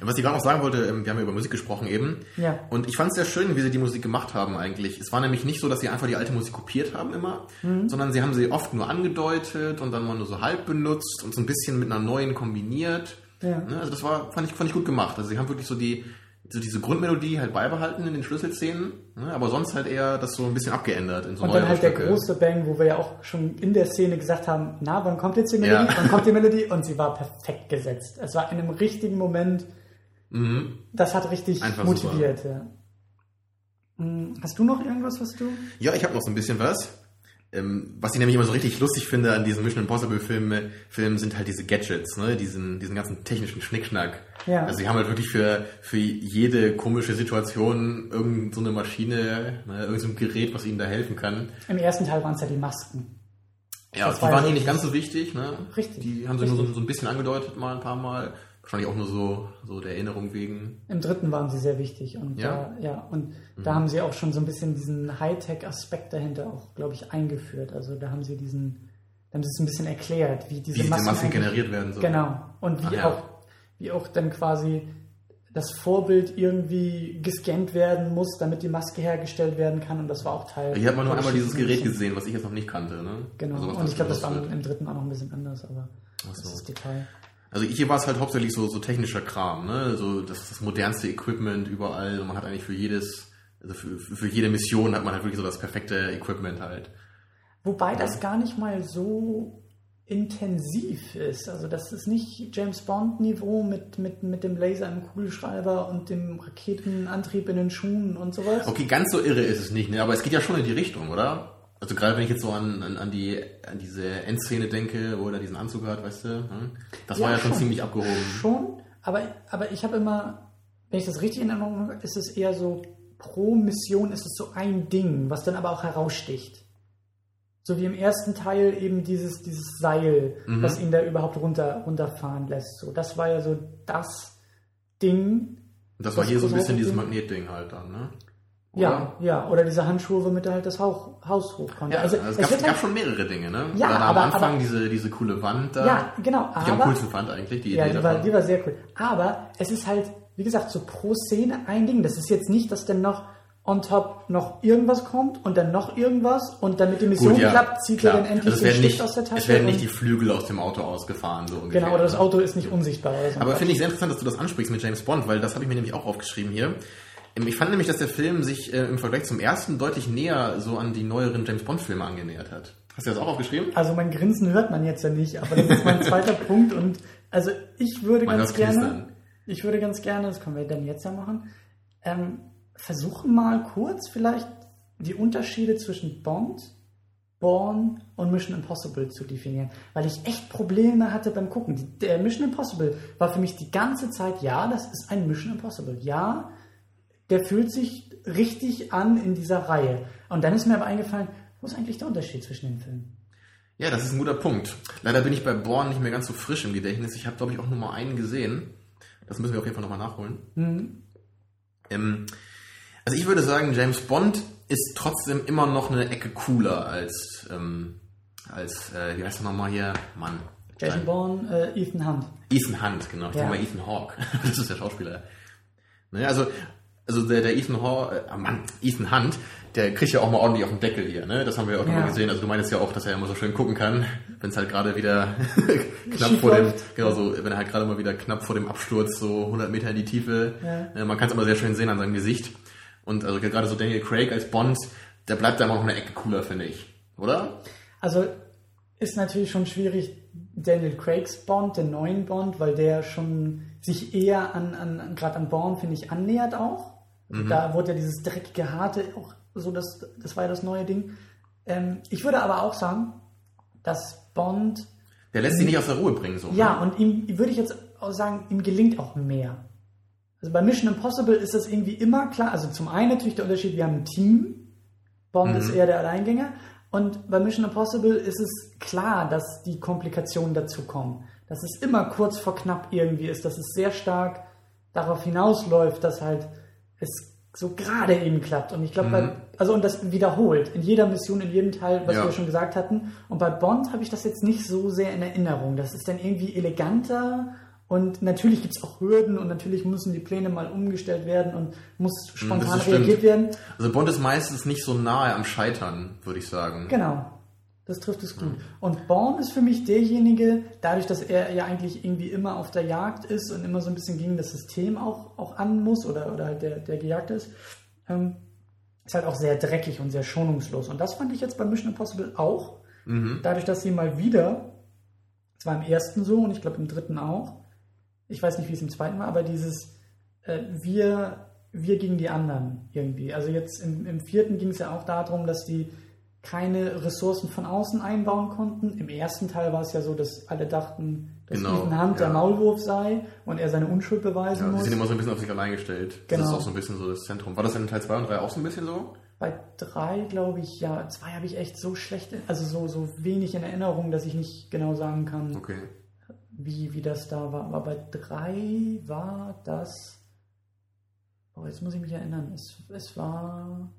Was ich gerade noch sagen wollte, ähm, wir haben ja über Musik gesprochen eben. Ja. Und ich fand es sehr schön, wie sie die Musik gemacht haben eigentlich. Es war nämlich nicht so, dass sie einfach die alte Musik kopiert haben immer, Mhm. sondern sie haben sie oft nur angedeutet und dann mal nur so halb benutzt und so ein bisschen mit einer neuen kombiniert. Ja. Ne, Also das war, fand ich, fand ich gut gemacht. Also sie haben wirklich so die, so diese Grundmelodie halt beibehalten in den Schlüsselszenen, ne, aber sonst halt eher das so ein bisschen abgeändert in so Und dann halt der Stücke. große Bang, wo wir ja auch schon in der Szene gesagt haben, na, wann kommt jetzt die Melodie? Ja. Wann kommt die Melodie? Und sie war perfekt gesetzt. Es war in einem richtigen Moment, Mhm. das hat richtig Einfach motiviert. Ja. Hm, Hast du noch irgendwas, was du? Ja, ich habe noch so ein bisschen was. Ähm, was ich nämlich immer so richtig lustig finde an diesen Mission Impossible Filmen, Filmen sind halt diese Gadgets, ne? diesen, diesen ganzen technischen Schnickschnack. Ja. Also sie haben halt wirklich für, für jede komische Situation irgend so Maschine, ne? irgend so Gerät, was ihnen da helfen kann. Im ersten Teil waren es ja die Masken. Ja, Das die war waren ja hier nicht richtig- ganz so wichtig. Ne? Richtig, Die haben sie nur so, richtig. so ein bisschen angedeutet mal ein paar Mal. Wahrscheinlich auch nur so, so der Erinnerung wegen. Im dritten waren sie sehr wichtig. Und Ja? Mhm. da, ja, und da haben sie auch schon so ein bisschen diesen Hightech-Aspekt dahinter auch, glaube ich, eingeführt. Also da haben sie diesen, da haben sie es ein bisschen erklärt, wie diese Wie diese Masken, Masken eigentlich- generiert werden sollen. Genau. Und wie Ach ja. auch, wie auch dann quasi das Vorbild irgendwie gescannt werden muss, damit die Maske hergestellt werden kann. Und das war auch Teil. Ich habe mal nur einmal dieses. Gerät gesehen, was ich jetzt noch nicht kannte. Ne? Genau. Also und ich glaube, das war im dritten auch noch ein bisschen anders, aber Ach das so. ist Detail. Also hier war es halt hauptsächlich so, so technischer Kram, ne? So das, das modernste Equipment überall. Und man hat eigentlich für jedes, also für, für jede Mission hat man halt wirklich so das perfekte Equipment halt. Wobei das gar nicht mal so intensiv ist. Also das ist nicht James Bond Niveau mit, mit, mit dem Laser im Kugelschreiber und dem Raketenantrieb in den Schuhen und sowas. Okay, ganz so irre ist es nicht, ne? Aber es geht ja schon in die Richtung, oder? Also gerade wenn ich jetzt so an, an, an die an diese Endszene denke, wo er da diesen Anzug hat, weißt du? hm? Das war ja schon schon. ziemlich abgehoben. Schon, aber, aber ich habe immer wenn ich das richtig in Erinnerung habe, ist es eher so, pro Mission ist es so ein Ding, was dann aber auch heraussticht. So wie im ersten Teil eben dieses, dieses Seil, Mhm. was ihn da überhaupt runter, runterfahren lässt. So, das war ja so das Ding. Das war Das hier so ein bisschen dieses. Magnetding halt dann, ne? Ja, ja. Oder diese Handschuhe, womit er halt das Haus, Haus hoch konnte. Ja, also, es gab, wird gab halt, schon mehrere Dinge, ne? Ja, Oder am aber- Anfang aber- diese, diese coole Wand da. ja, genau. die ich am Aber, coolsten fand eigentlich, die ja, Idee die war, davon. die war sehr cool. Aber es ist halt, wie gesagt, so pro Szene ein Ding. Das ist jetzt nicht, dass dann noch on top noch irgendwas kommt und dann noch irgendwas und damit die Mission Gut, ja, klappt, zieht klar. er dann endlich also es den werden Stift nicht, aus der Tasche. Es werden nicht die Flügel aus dem Auto ausgefahren, so ungefähr. Genau, oder das? Auto ist nicht unsichtbar oder so. Aber finde ich sehr interessant, dass du das ansprichst mit James Bond, weil das habe ich mir nämlich auch aufgeschrieben hier. Ähm, Ich fand nämlich, dass der Film sich äh, im Vergleich zum ersten deutlich näher so an die neueren James Bond-Filme angenähert hat. Hast du das auch aufgeschrieben? Also mein Grinsen hört man jetzt ja nicht, aber das ist mein zweiter Punkt und also ich würde Man ganz gerne, knistern. ich würde ganz gerne, das können wir dann jetzt ja machen, ähm, versuchen mal kurz vielleicht die Unterschiede zwischen Bond, Bourne und Mission Impossible zu definieren, weil ich echt Probleme hatte beim Gucken. Die- Der Mission Impossible war für mich die ganze Zeit, ja, das ist ein Mission Impossible, ja, der fühlt sich richtig an in dieser Reihe. Und dann ist mir aber eingefallen, wo ist eigentlich der Unterschied zwischen den Filmen? Ja, das ist ein guter Punkt. Leider bin ich bei Bourne nicht mehr ganz so frisch im Gedächtnis. Ich habe, glaube ich, auch nur mal einen gesehen. Das müssen wir auf jeden Fall nochmal nachholen. Mhm. Ähm, also ich würde sagen, James Bond ist trotzdem immer noch eine Ecke cooler als, ähm, als äh, wie heißt er nochmal hier? Mann. Jason Bourne, äh, Ethan Hunt. Ethan Hunt, genau. Ich Ja. ja. mal Ethan Hawke. Das ist der Schauspieler. Naja, also, also der, der Ethan Hawke, äh, ah Mann, Ethan Hunt, der kriegt ja auch mal ordentlich auf den Deckel hier, ne? Das haben wir auch Ja. nochmal gesehen. Also du meinst ja auch, dass er immer so schön gucken kann, wenn es halt gerade wieder knapp vor dem, genau so, wenn er halt gerade mal wieder knapp vor dem Absturz so 100 Meter in die Tiefe, Ja. äh, man kann es immer sehr schön sehen an seinem Gesicht. Und also gerade so Daniel Craig als Bond, der bleibt da immer noch eine Ecke cooler, finde ich. Oder? Also ist natürlich schon schwierig, Daniel Craigs Bond, den neuen Bond, weil der schon sich eher an, an, an gerade an Bourne, finde ich, annähert auch. Also Da wurde ja dieses dreckige, harte, auch so das, das war ja das neue Ding. Ähm, ich würde aber auch sagen, dass Bond Der lässt sich nicht aus der Ruhe bringen, so. Ja, und ihm würde ich jetzt auch sagen, ihm gelingt auch mehr. Also bei Mission Impossible ist das irgendwie immer klar. Also zum einen natürlich der Unterschied, wir haben ein Team. Bond ist eher der Alleingänger. Und bei Mission Impossible ist es klar, dass die Komplikationen dazu kommen. Dass es immer kurz vor knapp irgendwie ist, dass es sehr stark darauf hinausläuft, dass halt es so gerade eben klappt. Und ich glaube, bei also und das wiederholt in jeder Mission, in jedem Teil, was Ja. wir schon gesagt hatten. Und bei Bond habe ich das jetzt nicht so sehr in Erinnerung. Das ist dann irgendwie eleganter und natürlich gibt es auch Hürden und natürlich müssen die Pläne mal umgestellt werden und muss spontan das stimmt. reagiert werden. Also Bond ist meistens nicht so nahe am Scheitern, würde ich sagen. Genau. Das trifft es gut. Und Bourne ist für mich derjenige, dadurch, dass er ja eigentlich irgendwie immer auf der Jagd ist und immer so ein bisschen gegen das System auch, auch an muss oder, oder halt der, der gejagt ist, ähm, ist halt auch sehr dreckig und sehr schonungslos. Und das fand ich jetzt bei Mission Impossible auch. Dadurch, dass sie mal wieder, zwar im ersten so und ich glaube im dritten auch, ich weiß nicht, wie es im zweiten war, aber dieses äh, wir, wir gegen die anderen irgendwie. Also jetzt im, im vierten ging es ja auch darum, dass die keine Ressourcen von außen einbauen konnten. Im ersten Teil war es ja so, dass alle dachten, dass Genau, Ethan Hunt der ja. Maulwurf sei und er seine Unschuld beweisen Ja, muss. sind immer so ein bisschen auf sich allein gestellt. Das Genau. ist auch so ein bisschen so das Zentrum. War das in Teil 2 und 3 auch so ein bisschen so? Bei drei glaube ich, ja, zwei habe ich echt so schlecht, also so, so wenig in Erinnerung, dass ich nicht genau sagen kann, Okay. wie, wie das da war. Aber bei drei war das. Oh, jetzt muss ich mich erinnern. Es, es war.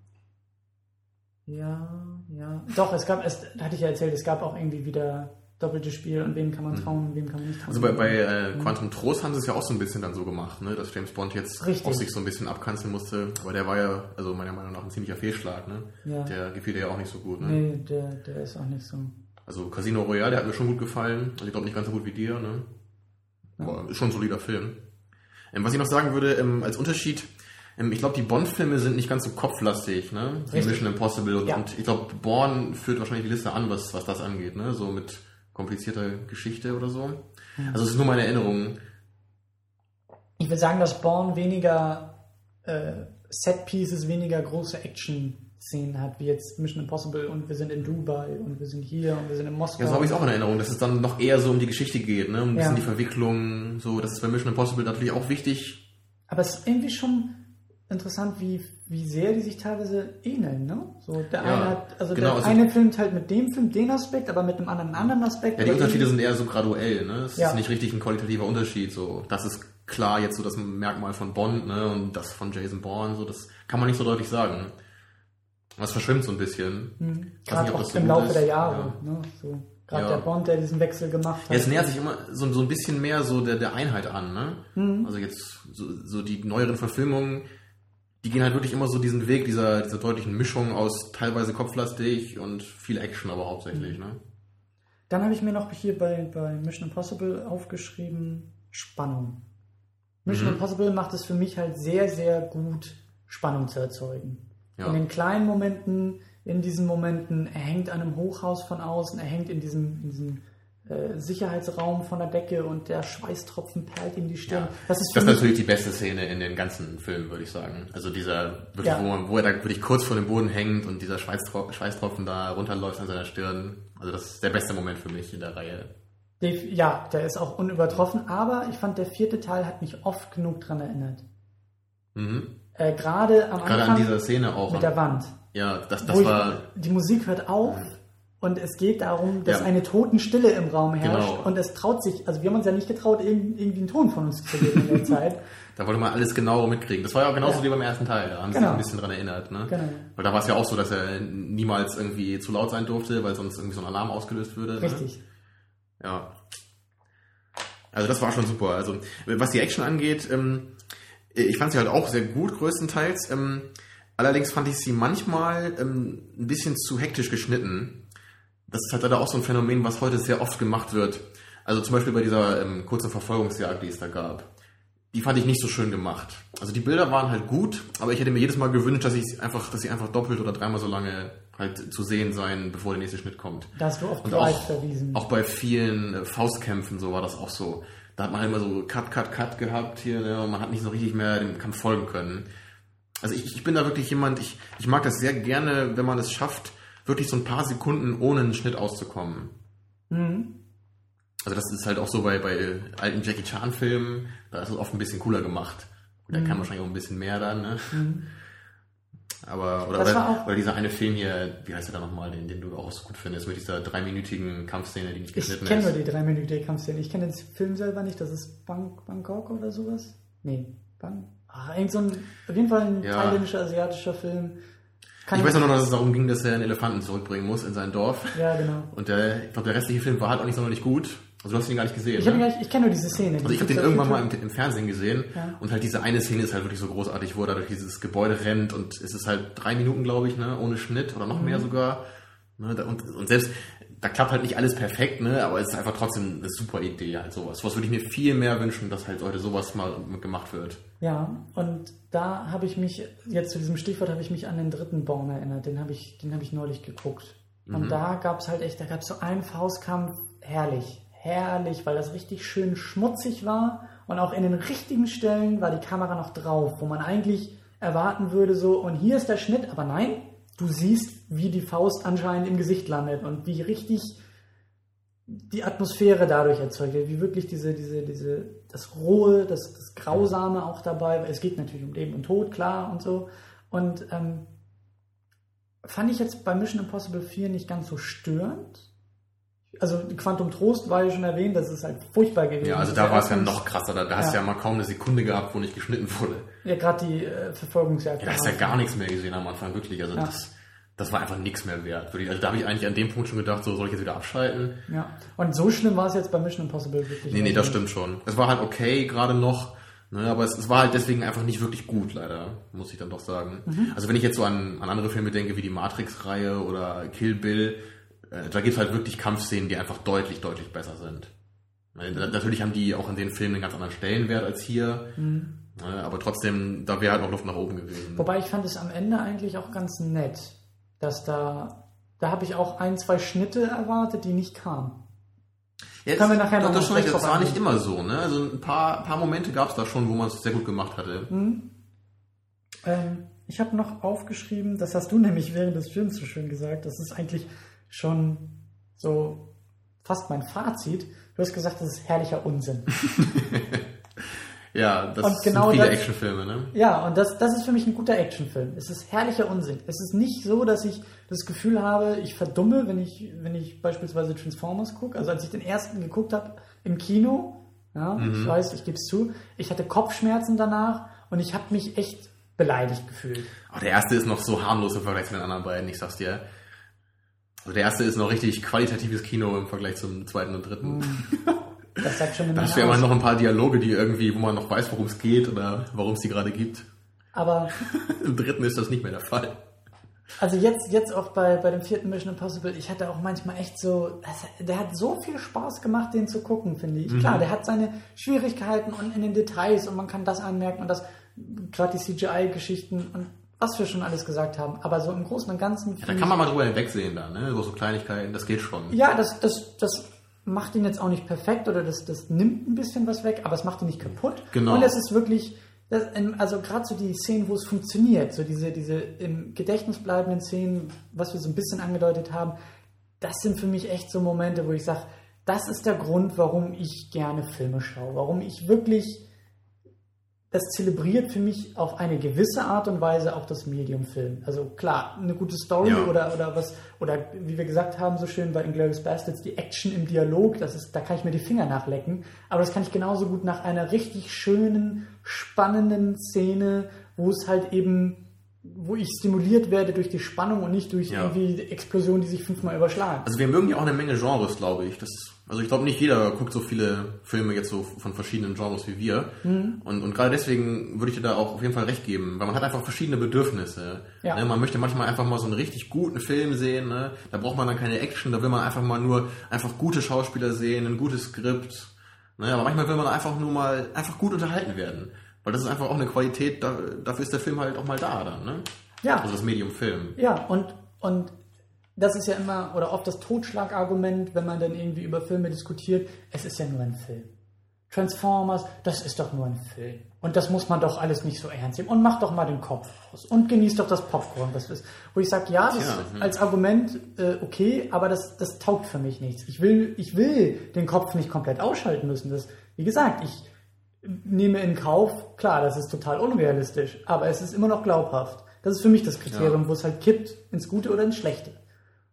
Ja, ja. Doch, es gab, es hatte ich ja erzählt, es gab auch irgendwie wieder doppeltes Spiel und wem kann man trauen und wem kann man nicht trauen. Also bei, bei äh, Quantum Trost haben sie es ja auch so ein bisschen dann so gemacht, ne? dass James Bond jetzt Richtig. auf sich so ein bisschen abkanzeln musste. Aber der war ja, also meiner Meinung nach, ein ziemlicher Fehlschlag. Ne? Ja. Der gefiel dir ja auch nicht so gut. Ne? Nee, der, der ist auch nicht so. Also Casino Royale, der hat mir schon gut gefallen. Also ich glaube nicht ganz so gut wie dir. Ne? Aber ist schon ein solider Film. Ähm, was ich noch sagen würde, ähm, als Unterschied, ich glaube, die Bond-Filme sind nicht ganz so kopflastig, ne? Richtig. Mission Impossible und, Ja. und ich glaube, Bourne führt wahrscheinlich die Liste an, was, was das angeht, ne? So mit komplizierter Geschichte oder so. Also es ist nur meine Erinnerung. Ich würde sagen, dass Bourne weniger äh, Set-Pieces, weniger große Action-Szenen hat, wie jetzt Mission Impossible und wir sind in Dubai und wir sind hier und wir sind in Moskau. Ja, so habe ich es auch in Erinnerung, dass es dann noch eher so um die Geschichte geht, ne? Um ein bisschen Ja. die Verwicklung, so, das ist bei Mission Impossible natürlich auch wichtig. Aber es ist irgendwie schon interessant, wie, wie sehr die sich teilweise ähneln, ne? So, der Ja, eine hat, also genau, der also- eine filmt halt mit dem Film den Aspekt, aber mit einem anderen anderen Aspekt. Ja, die Unterschiede sind eher so graduell, ne? Es Ja. ist nicht richtig ein qualitativer Unterschied, so. Das ist klar jetzt so das Merkmal von Bond, ne? Und das von Jason Bourne, so. Das kann man nicht so deutlich sagen. Das verschwimmt so ein bisschen. Mhm. Gerade auch so im Laufe ist. der Jahre, Ja. ne? So, gerade Ja. der Bond, der diesen Wechsel gemacht hat. Es nähert sich immer so, so ein bisschen mehr so der, der Einheit an, ne? Mhm. Also jetzt so, so die neueren Verfilmungen, die gehen halt wirklich immer so diesen Weg dieser, dieser deutlichen Mischung aus teilweise kopflastig und viel Action aber hauptsächlich, Mhm. ne? Dann habe ich mir noch hier bei, bei Mission Impossible aufgeschrieben, Spannung. Mission Mhm. Impossible macht es für mich halt sehr, sehr gut, Spannung zu erzeugen. Ja. In den kleinen Momenten, in diesen Momenten, er hängt an einem Hochhaus von außen, er hängt in diesem, in diesem Sicherheitsraum von der Decke und der Schweißtropfen perlt ihm die Stirn. Ja. Das ist Das ist natürlich die beste Szene in den ganzen Filmen, würde ich sagen. Also dieser, wirklich, Ja. wo, man, wo er da wirklich kurz vor dem Boden hängt und dieser Schweißtro Schweißtropfen da runterläuft an seiner Stirn. Also das ist der beste Moment für mich in der Reihe. Ja, der ist auch unübertroffen, aber ich fand, der vierte Teil hat mich oft genug dran erinnert. Mhm. Äh, Gerade am Gerade Anfang an dieser Szene auch. mit der Wand. ja, das, das ich, war, die Musik hört auf und es geht darum, dass Ja. eine Totenstille im Raum herrscht Genau. und es traut sich, also wir haben uns ja nicht getraut, irg- irgendwie einen Ton von uns zu geben in der Zeit. da wollte man alles genauer mitkriegen. Das war ja auch genauso Ja. wie beim ersten Teil. Da haben sie Genau. sich ein bisschen dran erinnert. Ne? Genau. Weil da war es ja auch so, dass er niemals irgendwie zu laut sein durfte, weil sonst irgendwie so ein Alarm ausgelöst würde. Ne? Richtig. Ja. Also das war schon super. Also was die Action angeht, ähm, ich fand sie halt auch sehr gut größtenteils. Ähm, allerdings fand ich sie manchmal ähm, ein bisschen zu hektisch geschnitten. Das ist halt leider auch so ein Phänomen, was heute sehr oft gemacht wird. Also zum Beispiel bei dieser ähm, kurzen Verfolgungsjagd, die es da gab. Die fand ich nicht so schön gemacht. Also die Bilder waren halt gut, aber ich hätte mir jedes Mal gewünscht, dass ich einfach, dass sie einfach doppelt oder dreimal so lange halt zu sehen sein, bevor der nächste Schnitt kommt. Da hast du auf Und auch, verwiesen. auch bei vielen äh, Faustkämpfen so war das auch so. Da hat man immer so Cut, Cut, Cut gehabt hier ne, und man hat nicht so richtig mehr dem Kampf folgen können. Also ich, ich bin da wirklich jemand, ich, ich mag das sehr gerne, wenn man es schafft, wirklich so ein paar Sekunden ohne einen Schnitt auszukommen. Mhm. Also das ist halt auch so bei, bei alten Jackie Chan Filmen, da ist es oft ein bisschen cooler gemacht. Und Mhm. da kann wahrscheinlich auch ein bisschen mehr dann, ne? Aber, oder, oder, oder dieser eine Film hier, wie heißt der da nochmal, den, den du auch so gut findest, mit dieser dreiminütigen Kampfszene, die nicht Ich geschnitten kenne ist. nur die drei Minuten Kampfszene. Ich kenne den Film selber nicht. Das ist Bang Bangkok oder sowas? Nee. Bang. Ah, irgend so ein, auf jeden Fall ein Ja. thailändischer, asiatischer Film. Kann Ich weiß nur noch, dass es darum ging, dass er einen Elefanten zurückbringen muss in sein Dorf. Ja, genau. Und der, ich glaube, der restliche Film war halt auch nicht sonderlich gut. Also du hast ihn gar nicht gesehen. Ich, ne? nicht- ich kenne nur diese Szene. Also ich habe den irgendwann mal im, im Fernsehen gesehen Ja. und halt diese eine Szene ist halt wirklich so großartig, wo er da durch dieses Gebäude rennt und es ist halt drei Minuten, glaube ich, ne, ohne Schnitt oder noch mehr Mhm. sogar. Ne, und, und selbst, da klappt halt nicht alles perfekt, ne, aber es ist einfach trotzdem eine super Idee, halt sowas. Was würde ich mir viel mehr wünschen, dass halt heute sowas mal gemacht wird. Ja, und da habe ich mich, jetzt zu diesem Stichwort, habe ich mich an den dritten Baum erinnert. Den habe ich, den habe ich neulich geguckt. Und da gab es halt echt, da gab es so einen Faustkampf, herrlich, herrlich, weil das richtig schön schmutzig war. Und auch in den richtigen Stellen war die Kamera noch drauf, wo man eigentlich erwarten würde, so, und hier ist der Schnitt, aber nein, du siehst, wie die Faust anscheinend im Gesicht landet und wie richtig die Atmosphäre dadurch erzeugt wird, wie wirklich diese, diese, diese, das Rohe, das, das Grausame auch dabei. Es geht natürlich um Leben und Tod, klar und so. Und ähm, fand ich jetzt bei Mission Impossible 4 nicht ganz so störend. Also Quantum Trost war ja schon erwähnt, das ist halt furchtbar gewesen. Ja, also da war es ja noch krasser. Da, da hast du Ja. ja mal kaum eine Sekunde gehabt, wo nicht geschnitten wurde. Ja, gerade die äh, Verfolgungsjagd. Ja, da hast du ja gar nichts mehr gesehen am Anfang, wirklich. Also Ja. das, das war einfach nichts mehr wert. Also da habe ich eigentlich an dem Punkt schon gedacht, so soll ich jetzt wieder abschalten? Ja, und so schlimm war es jetzt bei Mission Impossible wirklich. Nee, nee, das stimmt schon. Es war halt okay, gerade noch, ne, aber es, es war halt deswegen einfach nicht wirklich gut, leider, muss ich dann doch sagen. Also wenn ich jetzt so an, an andere Filme denke, wie die Matrix-Reihe oder Kill Bill, äh, da gibt es halt wirklich Kampfszenen, die einfach deutlich, deutlich besser sind. Natürlich haben die auch in den Filmen einen ganz anderen Stellenwert als hier, ne, aber trotzdem, da wäre halt noch Luft nach oben gewesen. Wobei ich fand es am Ende eigentlich auch ganz nett, dass da, da habe ich auch ein, zwei Schnitte erwartet, die nicht kamen. Ja, Können wir das- nachher noch das, schon recht, das war nicht immer so, ne? Also ein paar, paar Momente gab es da schon, wo man es sehr gut gemacht hatte. Ähm, ich habe noch aufgeschrieben, das hast du nämlich während des Films so schön gesagt, das ist eigentlich schon so fast mein Fazit. Du hast gesagt, das ist herrlicher Unsinn. Ja, das Und genau sind viele Actionfilme, ne? Ja, und das, das ist für mich ein guter Actionfilm. Es ist herrlicher Unsinn. Es ist nicht so, dass ich das Gefühl habe, ich verdumme, wenn ich, wenn ich beispielsweise Transformers gucke. Also als ich den ersten geguckt habe im Kino, ja, ich weiß, ich gebe es zu, ich hatte Kopfschmerzen danach und ich habe mich echt beleidigt gefühlt. Aber der erste ist noch so harmlos im Vergleich zu den anderen beiden, ich sag's dir. Also der erste ist noch richtig qualitatives Kino im Vergleich zum zweiten und dritten. Das sagt schon eine Da hast du ja immer aus. noch ein paar Dialoge, die irgendwie, wo man noch weiß, worum es geht oder warum es die gerade gibt. Aber Im dritten ist das nicht mehr der Fall. Also jetzt, jetzt auch bei, bei dem vierten Mission Impossible, ich hatte auch manchmal echt so, der hat so viel Spaß gemacht, den zu gucken, finde ich. Klar, der hat seine Schwierigkeiten und in den Details und man kann das anmerken und das, gerade die CGI-Geschichten und was wir schon alles gesagt haben. Aber so im Großen und Ganzen. Da finde kann man mal drüber hinwegsehen da, ne? So, so Kleinigkeiten, das geht schon. ja, das, das, das macht ihn jetzt auch nicht perfekt oder das, das nimmt ein bisschen was weg, aber es macht ihn nicht kaputt. Genau. Und es ist wirklich, das, ähm, also gerade so die Szenen, wo es funktioniert, so diese, diese im Gedächtnis bleibenden Szenen, was wir so ein bisschen angedeutet haben, das sind für mich echt so Momente, wo ich sage, das ist der Grund, warum ich gerne Filme schaue, warum ich wirklich, das zelebriert für mich auf eine gewisse Art und Weise auch das Medium Film. Also klar, eine gute Story Ja. oder, oder was, oder wie wir gesagt haben, so schön bei Inglourious Bastards, die Action im Dialog, das ist, da kann ich mir die Finger nachlecken, aber das kann ich genauso gut nach einer richtig schönen, spannenden Szene, wo es halt eben, wo ich stimuliert werde durch die Spannung und nicht durch Ja. irgendwie Explosionen, die sich fünfmal überschlagen. Also wir mögen ja auch eine Menge Genres, glaube ich. Das, also ich glaube nicht jeder guckt so viele Filme jetzt so von verschiedenen Genres wie wir. Mhm. Und, und gerade deswegen würde ich dir da auch auf jeden Fall recht geben, weil man hat einfach verschiedene Bedürfnisse. Ja. Ne, man möchte manchmal einfach mal so einen richtig guten Film sehen. Ne? Da braucht man dann keine Action, da will man einfach mal nur einfach gute Schauspieler sehen, ein gutes Skript. Ne? Aber manchmal will man einfach nur mal einfach gut unterhalten werden. Weil das ist einfach auch eine Qualität, da, dafür ist der Film halt auch mal da dann. Ne? Ja. Also das Medium Film. Ja, und, und das ist ja immer oder oft das Totschlagargument, wenn man dann irgendwie über Filme diskutiert, es ist ja nur ein Film. Transformers, das ist doch nur ein Film. Und das muss man doch alles nicht so ernst nehmen. Und mach doch mal den Kopf aus. Und genieß doch das Popcorn, das ist. Wo ich sage, ja, das Ja, ist hm. als Argument äh, okay, aber das, das taugt für mich nichts. Ich will, ich will den Kopf nicht komplett ausschalten müssen. Das, wie gesagt, ich nehme in Kauf, klar, das ist total unrealistisch, aber es ist immer noch glaubhaft. Das ist für mich das Kriterium, wo es halt kippt ins Gute oder ins Schlechte.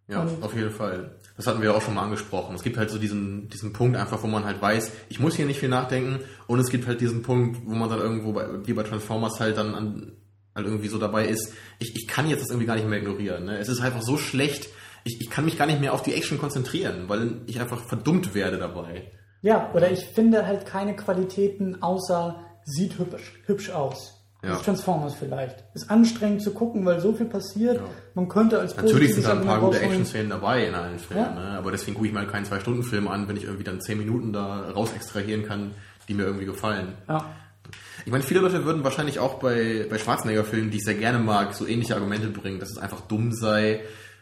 Ja, Und- auf jeden Fall. Das hatten wir auch schon mal angesprochen. Es gibt halt so diesen, diesen Punkt einfach, wo man halt weiß, ich muss hier nicht viel nachdenken. Und es gibt halt diesen Punkt, wo man dann irgendwo, bei, wie bei Transformers halt dann an, halt irgendwie so dabei ist, ich, ich kann jetzt das irgendwie gar nicht mehr ignorieren. Ne? Es ist einfach so schlecht, ich, ich kann mich gar nicht mehr auf die Action konzentrieren, weil ich einfach verdummt werde dabei. Ja, oder ich finde halt keine Qualitäten außer sieht hübsch, hübsch aus. Ja. Das Transformers vielleicht. Ist anstrengend zu gucken, weil so viel passiert. Ja. Man könnte als Natürlich sind da ein paar gute Action-Szenen dabei in allen Filmen, Ja. ne? aber deswegen gucke ich mal keinen Zwei-Stunden-Film an, wenn ich irgendwie dann zehn Minuten da raus extrahieren kann, die mir irgendwie gefallen. Ja. Ich meine, viele Leute würden wahrscheinlich auch bei, bei Schwarzenegger-Filmen, die ich sehr gerne mag, so ähnliche Argumente bringen, dass es einfach dumm sei.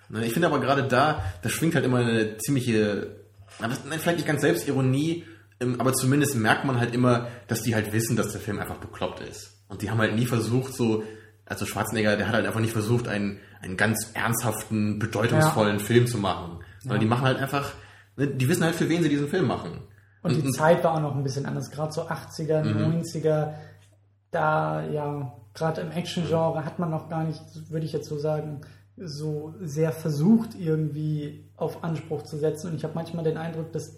Ne, Ich finde aber gerade da, da schwingt halt immer eine ziemliche, nein, vielleicht nicht ganz Selbstironie, ähm, aber zumindest merkt man halt immer, dass die halt wissen, dass der Film einfach bekloppt ist. Und die haben halt nie versucht, so, also Schwarzenegger, der hat halt einfach nicht versucht, einen, einen ganz ernsthaften, bedeutungsvollen Film zu machen. Sondern die machen halt einfach, ne, die wissen halt, für wen sie diesen Film machen. Und die Zeit war auch noch ein bisschen anders. Gerade so 80er, Mhm. 90er, da ja, gerade im Action-Genre hat man noch gar nicht, würde ich jetzt so sagen, so sehr versucht, irgendwie auf Anspruch zu setzen. Und ich habe manchmal den Eindruck, dass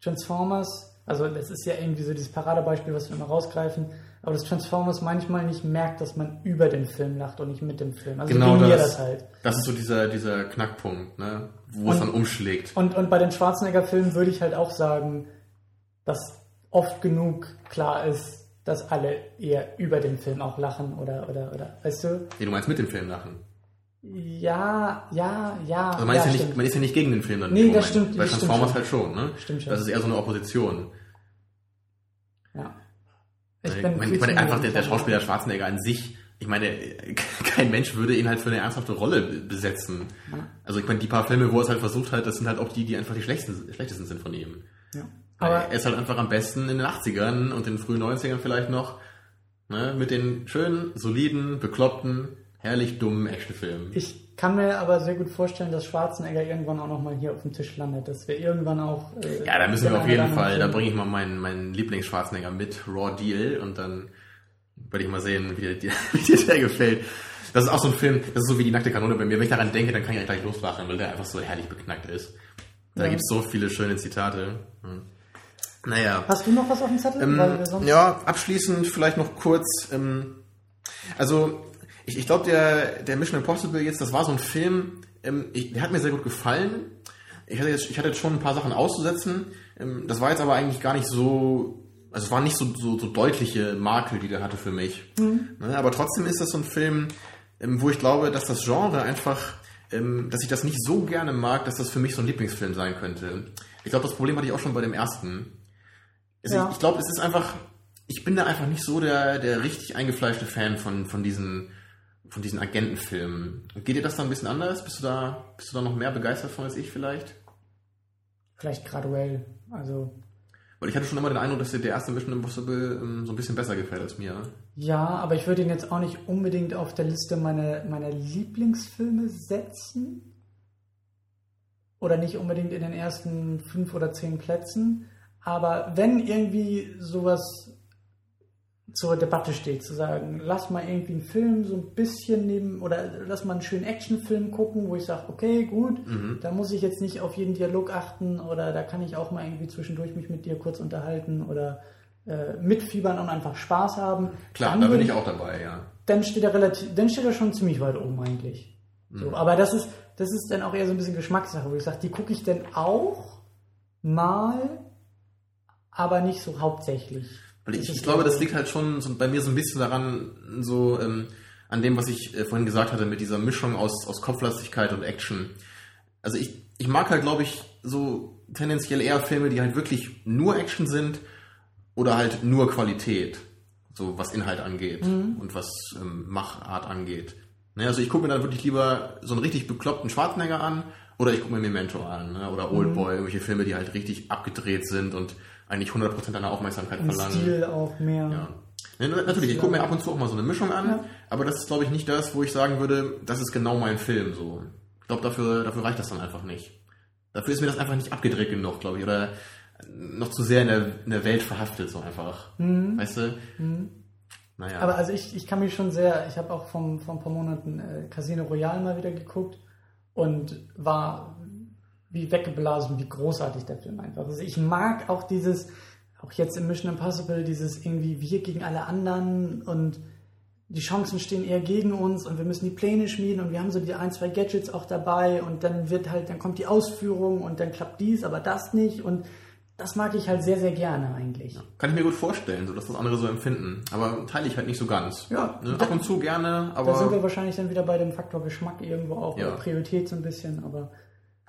Transformers, also das ist ja irgendwie so dieses Paradebeispiel, was wir immer rausgreifen, aber dass Transformers manchmal nicht merkt, dass man über den Film lacht und nicht mit dem Film. Also Genau das. das halt. Das ist so dieser, dieser Knackpunkt, ne? wo es Und- dann umschlägt. Und, und bei den Schwarzenegger-Filmen würde ich halt auch sagen, dass oft genug klar ist, dass alle eher über den Film auch lachen oder, oder, oder, weißt du? Nee, du meinst mit dem Film lachen. Ja, ja, ja. Also man, ja, ist ja nicht, stimmt. man ist ja nicht gegen den Film dann. Nee, das Moment. stimmt, Bei stimmt Transformers schon. halt schon, ne? Stimmt schon. Das ist eher so eine Opposition. Ja. Ich, Ich meine, ich meine, einfach der, der Schauspieler Schwarzenegger an sich, ich meine, kein Mensch würde ihn halt für eine ernsthafte Rolle besetzen. Also ich meine, die paar Filme, wo er es halt versucht hat, das sind halt auch die, die einfach die schlechtesten, schlechtesten sind von ihm. Ja. Aber er ist halt einfach am besten in den 80ern und den frühen 90ern vielleicht noch, ne, mit den schönen, soliden, bekloppten herrlich dummen Actionfilm. Ich kann mir aber sehr gut vorstellen, dass Schwarzenegger irgendwann auch nochmal hier auf dem Tisch landet. Dass wir irgendwann auch. Äh, ja, da müssen wir auf jeden Fall. Da bringe ich mal meinen, meinen Lieblings-Schwarzenegger mit, Raw Deal, und dann werde ich mal sehen, wie dir, wie dir der gefällt. Das ist auch so ein Film, das ist so wie die nackte Kanone bei mir. Wenn ich daran denke, dann kann ich gleich loslachen, weil der einfach so herrlich beknackt ist. Da ja. gibt es so viele schöne Zitate. Hm. Naja. Hast du noch was auf dem Zettel? Ähm, ja, abschließend vielleicht noch kurz. Ähm, also, ich, ich glaube, der, der Mission Impossible jetzt, das war so ein Film, ähm, ich, der hat mir sehr gut gefallen. Ich hatte, jetzt, ich hatte jetzt schon ein paar Sachen auszusetzen. Ähm, das war jetzt aber eigentlich gar nicht so also es waren nicht so, so, so deutliche Makel, die der hatte für mich. Mhm. Ne, aber trotzdem ist das so ein Film, ähm, wo ich glaube, dass das Genre einfach, ähm, dass ich das nicht so gerne mag, dass das für mich so ein Lieblingsfilm sein könnte. Ich glaube, das Problem hatte ich auch schon bei dem ersten. Also ja. Ich, ich glaube, es ist einfach, ich bin da einfach nicht so der, der richtig eingefleischte Fan von, von diesen, von diesen Agentenfilmen. Geht dir das da ein bisschen anders? Bist du da, bist du da noch mehr begeistert von als ich vielleicht? Vielleicht graduell. Also weil ich hatte schon immer den Eindruck, dass dir der erste Mission Impossible ähm, so ein bisschen besser gefällt als mir. Ja, aber ich würde ihn jetzt auch nicht unbedingt auf der Liste meiner, meiner Lieblingsfilme setzen. Oder nicht unbedingt in den ersten fünf oder zehn Plätzen. Aber wenn irgendwie sowas zur Debatte steht, zu sagen, lass mal irgendwie einen Film so ein bisschen neben oder lass mal einen schönen Actionfilm gucken, wo ich sage, okay, gut, mhm. da muss ich jetzt nicht auf jeden Dialog achten oder da kann ich auch mal irgendwie zwischendurch mich mit dir kurz unterhalten oder äh, mitfiebern und einfach Spaß haben. Klar, dann da bin ich auch dabei, ja. Dann steht er relativ, dann steht er schon ziemlich weit oben eigentlich. Mhm. So, aber das ist, das ist dann auch eher so ein bisschen Geschmackssache, wo ich sage, die gucke ich denn auch mal, aber nicht so hauptsächlich. Weil ich, ich glaube, das liegt halt schon so bei mir so ein bisschen daran, so ähm, an dem, was ich äh, vorhin gesagt hatte, mit dieser Mischung aus, aus Kopflastigkeit und Action. Also ich, ich mag halt, glaube ich, so tendenziell eher Filme, die halt wirklich nur Action sind oder halt nur Qualität, so was Inhalt angeht mhm. und was ähm, Machart angeht. Ne, also ich gucke mir dann wirklich lieber so einen richtig bekloppten Schwarzenegger an oder ich gucke mir Memento an ne, oder Oldboy, mhm. irgendwelche Filme, die halt richtig abgedreht sind und eigentlich 100% deiner Aufmerksamkeit Im verlangen. Stil auch mehr. Ja. Natürlich, ich gucke mir ab und zu auch mal so eine Mischung an, ja. aber das ist, glaube ich, nicht das, wo ich sagen würde, das ist genau mein Film. So. Ich glaube, dafür, dafür reicht das dann einfach nicht. Dafür ist mir das einfach nicht abgedreht genug, glaube ich, oder noch zu sehr in der, in der Welt verhaftet, so einfach. Mhm. Weißt du? Mhm. Naja. Aber also ich, ich kann mich schon sehr, ich habe auch vor, vor ein paar Monaten äh, Casino Royale mal wieder geguckt und war wie weggeblasen, wie großartig der Film einfach ist. Ich mag auch dieses, auch jetzt im Mission Impossible, dieses irgendwie wir gegen alle anderen und die Chancen stehen eher gegen uns und wir müssen die Pläne schmieden und wir haben so die ein, zwei Gadgets auch dabei und dann wird halt, dann kommt die Ausführung und dann klappt dies, aber das nicht und das mag ich halt sehr, sehr gerne eigentlich. Ja, kann ich mir gut vorstellen, so dass das andere so empfinden. Aber teile ich halt nicht so ganz. Ja. Ne? Ab und zu gerne, aber. Da sind wir wahrscheinlich dann wieder bei dem Faktor Geschmack irgendwo auch, ja. oder Priorität so ein bisschen, aber.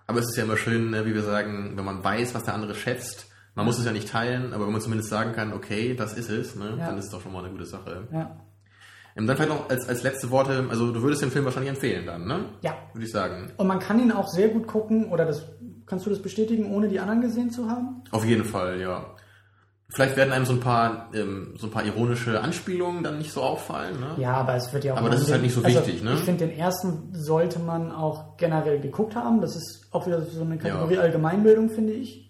Aber es ist ja immer schön, ne, wie wir sagen, wenn man weiß, was der andere schätzt, man muss es ja nicht teilen, aber wenn man zumindest sagen kann, okay, das ist es, ne, ja. dann ist es doch schon mal eine gute Sache. Ja. Ähm, dann vielleicht noch als, als letzte Worte, also du würdest den Film wahrscheinlich empfehlen dann, ne? Ja. Würde ich sagen. Und man kann ihn auch sehr gut gucken, oder das kannst du das bestätigen, ohne die anderen gesehen zu haben? Auf jeden Fall, ja. Vielleicht werden einem so ein paar ähm, so ein paar ironische Anspielungen dann nicht so auffallen. Ne? Ja, aber es wird ja auch. Aber das ist halt nicht so also wichtig, ne? Ich finde, den ersten sollte man auch generell geguckt haben. Das ist auch wieder so eine Kategorie ja. Allgemeinbildung, finde ich.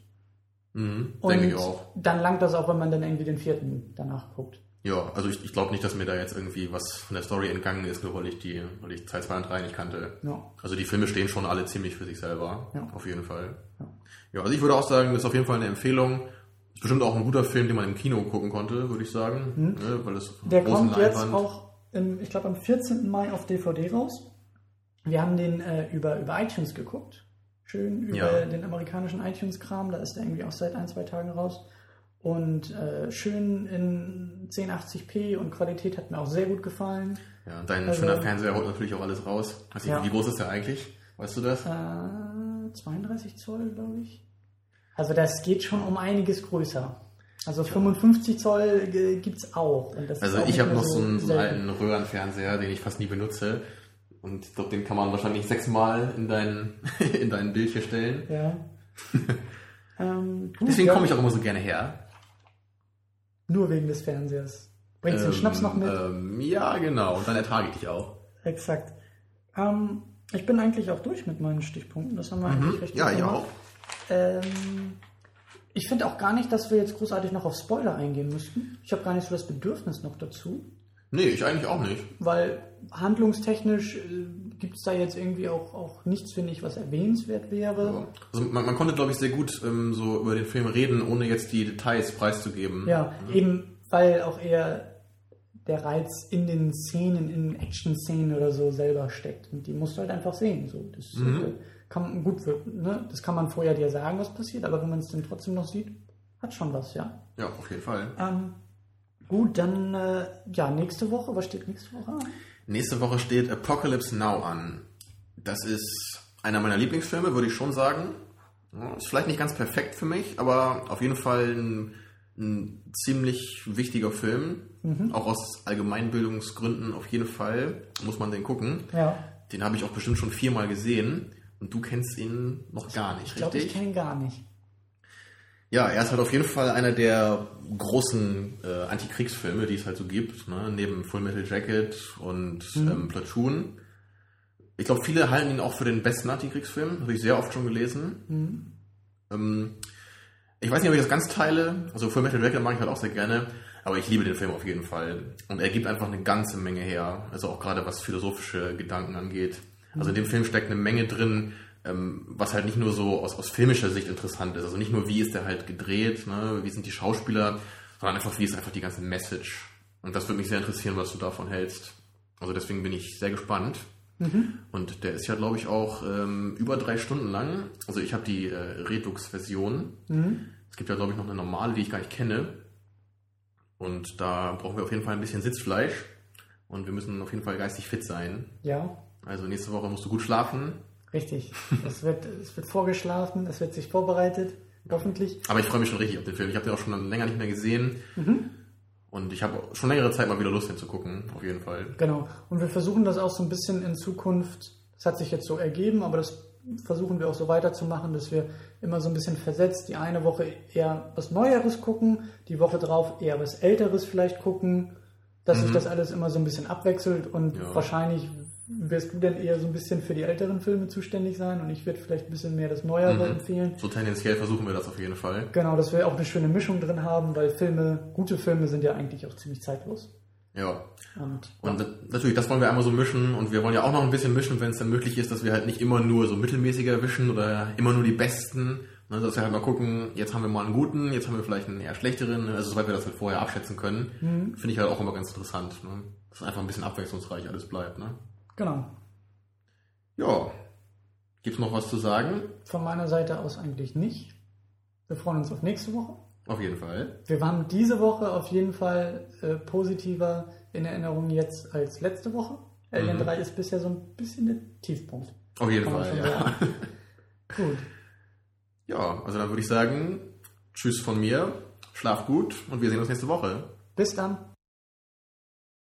Mhm, denke ich auch. Dann langt das auch, wenn man dann irgendwie den vierten danach guckt. Ja, also ich, ich glaube nicht, dass mir da jetzt irgendwie was von der Story entgangen ist, nur weil ich die, weil ich Teil 2 und 3 nicht kannte. Ja. Also die Filme stehen schon alle ziemlich für sich selber. Ja. Auf jeden Fall. Ja. ja, also ich würde auch sagen, das ist auf jeden Fall eine Empfehlung. Bestimmt auch ein guter Film, den man im Kino gucken konnte, würde ich sagen. Mhm. Ne, weil es Der kommt Leinwand. jetzt auch, im, ich glaube, am 14. Mai auf DVD raus. Wir haben den äh, über, über iTunes geguckt. Schön über ja. den amerikanischen iTunes-Kram. Da ist er irgendwie auch seit ein, zwei Tagen raus. Und äh, schön in 1080p und Qualität hat mir auch sehr gut gefallen. Ja, und dein also, schöner Fernseher holt natürlich auch alles raus. Also, ja. Wie groß ist der eigentlich? Weißt du das? Äh, 32 Zoll, glaube ich. Also das geht schon um einiges größer. Also 55 Zoll gibt es auch. also ich habe noch so einen, so einen alten Röhrenfernseher, den ich fast nie benutze. Und ich glaube, den kann man wahrscheinlich sechsmal in dein, in dein Bild hier stellen. Ja. ähm, gut, Deswegen ja. komme ich auch immer so gerne her. Nur wegen des Fernsehers. Bringst du ähm, den Schnaps noch mit? Ähm, ja, genau. Und dann ertrage ich dich auch. Exakt. Ähm, ich bin eigentlich auch durch mit meinen Stichpunkten. Das haben wir eigentlich recht Mhm. Ja, ich auch. Ähm, ich finde auch gar nicht, dass wir jetzt großartig noch auf Spoiler eingehen müssten. Ich habe gar nicht so das Bedürfnis noch dazu, Nee, ich eigentlich auch nicht. weil handlungstechnisch äh, gibt es da jetzt irgendwie auch, auch nichts, finde ich, was erwähnenswert wäre. Also man, man konnte, glaube ich, sehr gut ähm, so über den Film reden, ohne jetzt die Details preiszugeben. Ja, eben weil auch eher der Reiz in den Szenen, in Action-Szenen oder so selber steckt. Und die musst du halt einfach sehen. So. Das äh, kann gut. Ne? Das kann man vorher dir sagen, was passiert, aber wenn man es dann trotzdem noch sieht, hat schon was, ja. Ja, auf jeden Fall. Ähm, gut, dann äh, ja, nächste Woche. Was steht nächste Woche an? Nächste Woche steht Apocalypse Now an. Das ist einer meiner Lieblingsfilme, würde ich schon sagen. Ist vielleicht nicht ganz perfekt für mich, aber auf jeden Fall ein, ein ziemlich wichtiger Film. Auch aus Allgemeinbildungsgründen auf jeden Fall muss man den gucken. Ja, Den habe ich auch bestimmt schon viermal gesehen und du kennst ihn noch gar nicht, ich glaube, ich richtig? kenne ihn gar nicht. Ja, er ist halt auf jeden Fall einer der großen äh, Antikriegsfilme, die es halt so gibt, ne? neben Full Metal Jacket und ähm, Platoon. Ich glaube, viele halten ihn auch für den besten Antikriegsfilm, habe ich sehr oft schon gelesen. Ähm, ich weiß nicht, ob ich das ganz teile. Also Full Metal Jacket mag ich halt auch sehr gerne, aber ich liebe den Film auf jeden Fall. Und er gibt einfach eine ganze Menge her, also auch gerade was philosophische Gedanken angeht. Also in dem Film steckt eine Menge drin, ähm, was halt nicht nur so aus, aus filmischer Sicht interessant ist. Also nicht nur, wie ist der halt gedreht, ne? wie sind die Schauspieler, sondern einfach, wie ist einfach die ganze Message. Und das würde mich sehr interessieren, was du davon hältst. Also deswegen bin ich sehr gespannt. Und der ist ja, glaube ich, auch ähm, über drei Stunden lang. Also ich habe die äh, Redux-Version. Es gibt ja, glaube ich, noch eine normale, die ich gar nicht kenne. Und da brauchen wir auf jeden Fall ein bisschen Sitzfleisch. Und wir müssen auf jeden Fall geistig fit sein. Ja, Also nächste Woche musst du gut schlafen. richtig. es, wird, es wird vorgeschlafen, es wird sich vorbereitet, hoffentlich. Aber ich freue mich schon richtig auf den Film. Ich habe den auch schon länger nicht mehr gesehen. Und ich habe schon längere Zeit mal wieder Lust, den zu gucken. Auf jeden Fall. Genau. Und wir versuchen das auch so ein bisschen in Zukunft, das hat sich jetzt so ergeben, aber das versuchen wir auch so weiterzumachen, dass wir immer so ein bisschen versetzt die eine Woche eher was Neueres gucken, die Woche drauf eher was Älteres vielleicht gucken, dass sich das alles immer so ein bisschen abwechselt und Ja. wahrscheinlich wirst du dann eher so ein bisschen für die älteren Filme zuständig sein und ich werde vielleicht ein bisschen mehr das Neuere empfehlen. So tendenziell versuchen wir das auf jeden Fall. Genau, dass wir auch eine schöne Mischung drin haben, weil Filme, gute Filme sind ja eigentlich auch ziemlich zeitlos. Ja. Und Und natürlich, das wollen wir einmal so mischen und wir wollen ja auch noch ein bisschen mischen, wenn es dann möglich ist, dass wir halt nicht immer nur so mittelmäßiger erwischen oder immer nur die besten. Ne, dass wir halt mal gucken, jetzt haben wir mal einen guten, jetzt haben wir vielleicht einen eher schlechteren, ne, also soweit wir das halt vorher abschätzen können. Finde ich halt auch immer ganz interessant. Ne? Dass einfach ein bisschen abwechslungsreich alles bleibt. Ne? Genau. Ja. Gibt's noch was zu sagen? Von meiner Seite aus eigentlich nicht. Wir freuen uns auf nächste Woche. Auf jeden Fall. Wir waren diese Woche auf jeden Fall äh, positiver in Erinnerung jetzt als letzte Woche. Alien 3 ist bisher so ein bisschen der Tiefpunkt. Auf jeden Fall, ja. Gut. Ja, also dann würde ich sagen, tschüss von mir, schlaf gut und wir sehen uns nächste Woche. Bis dann.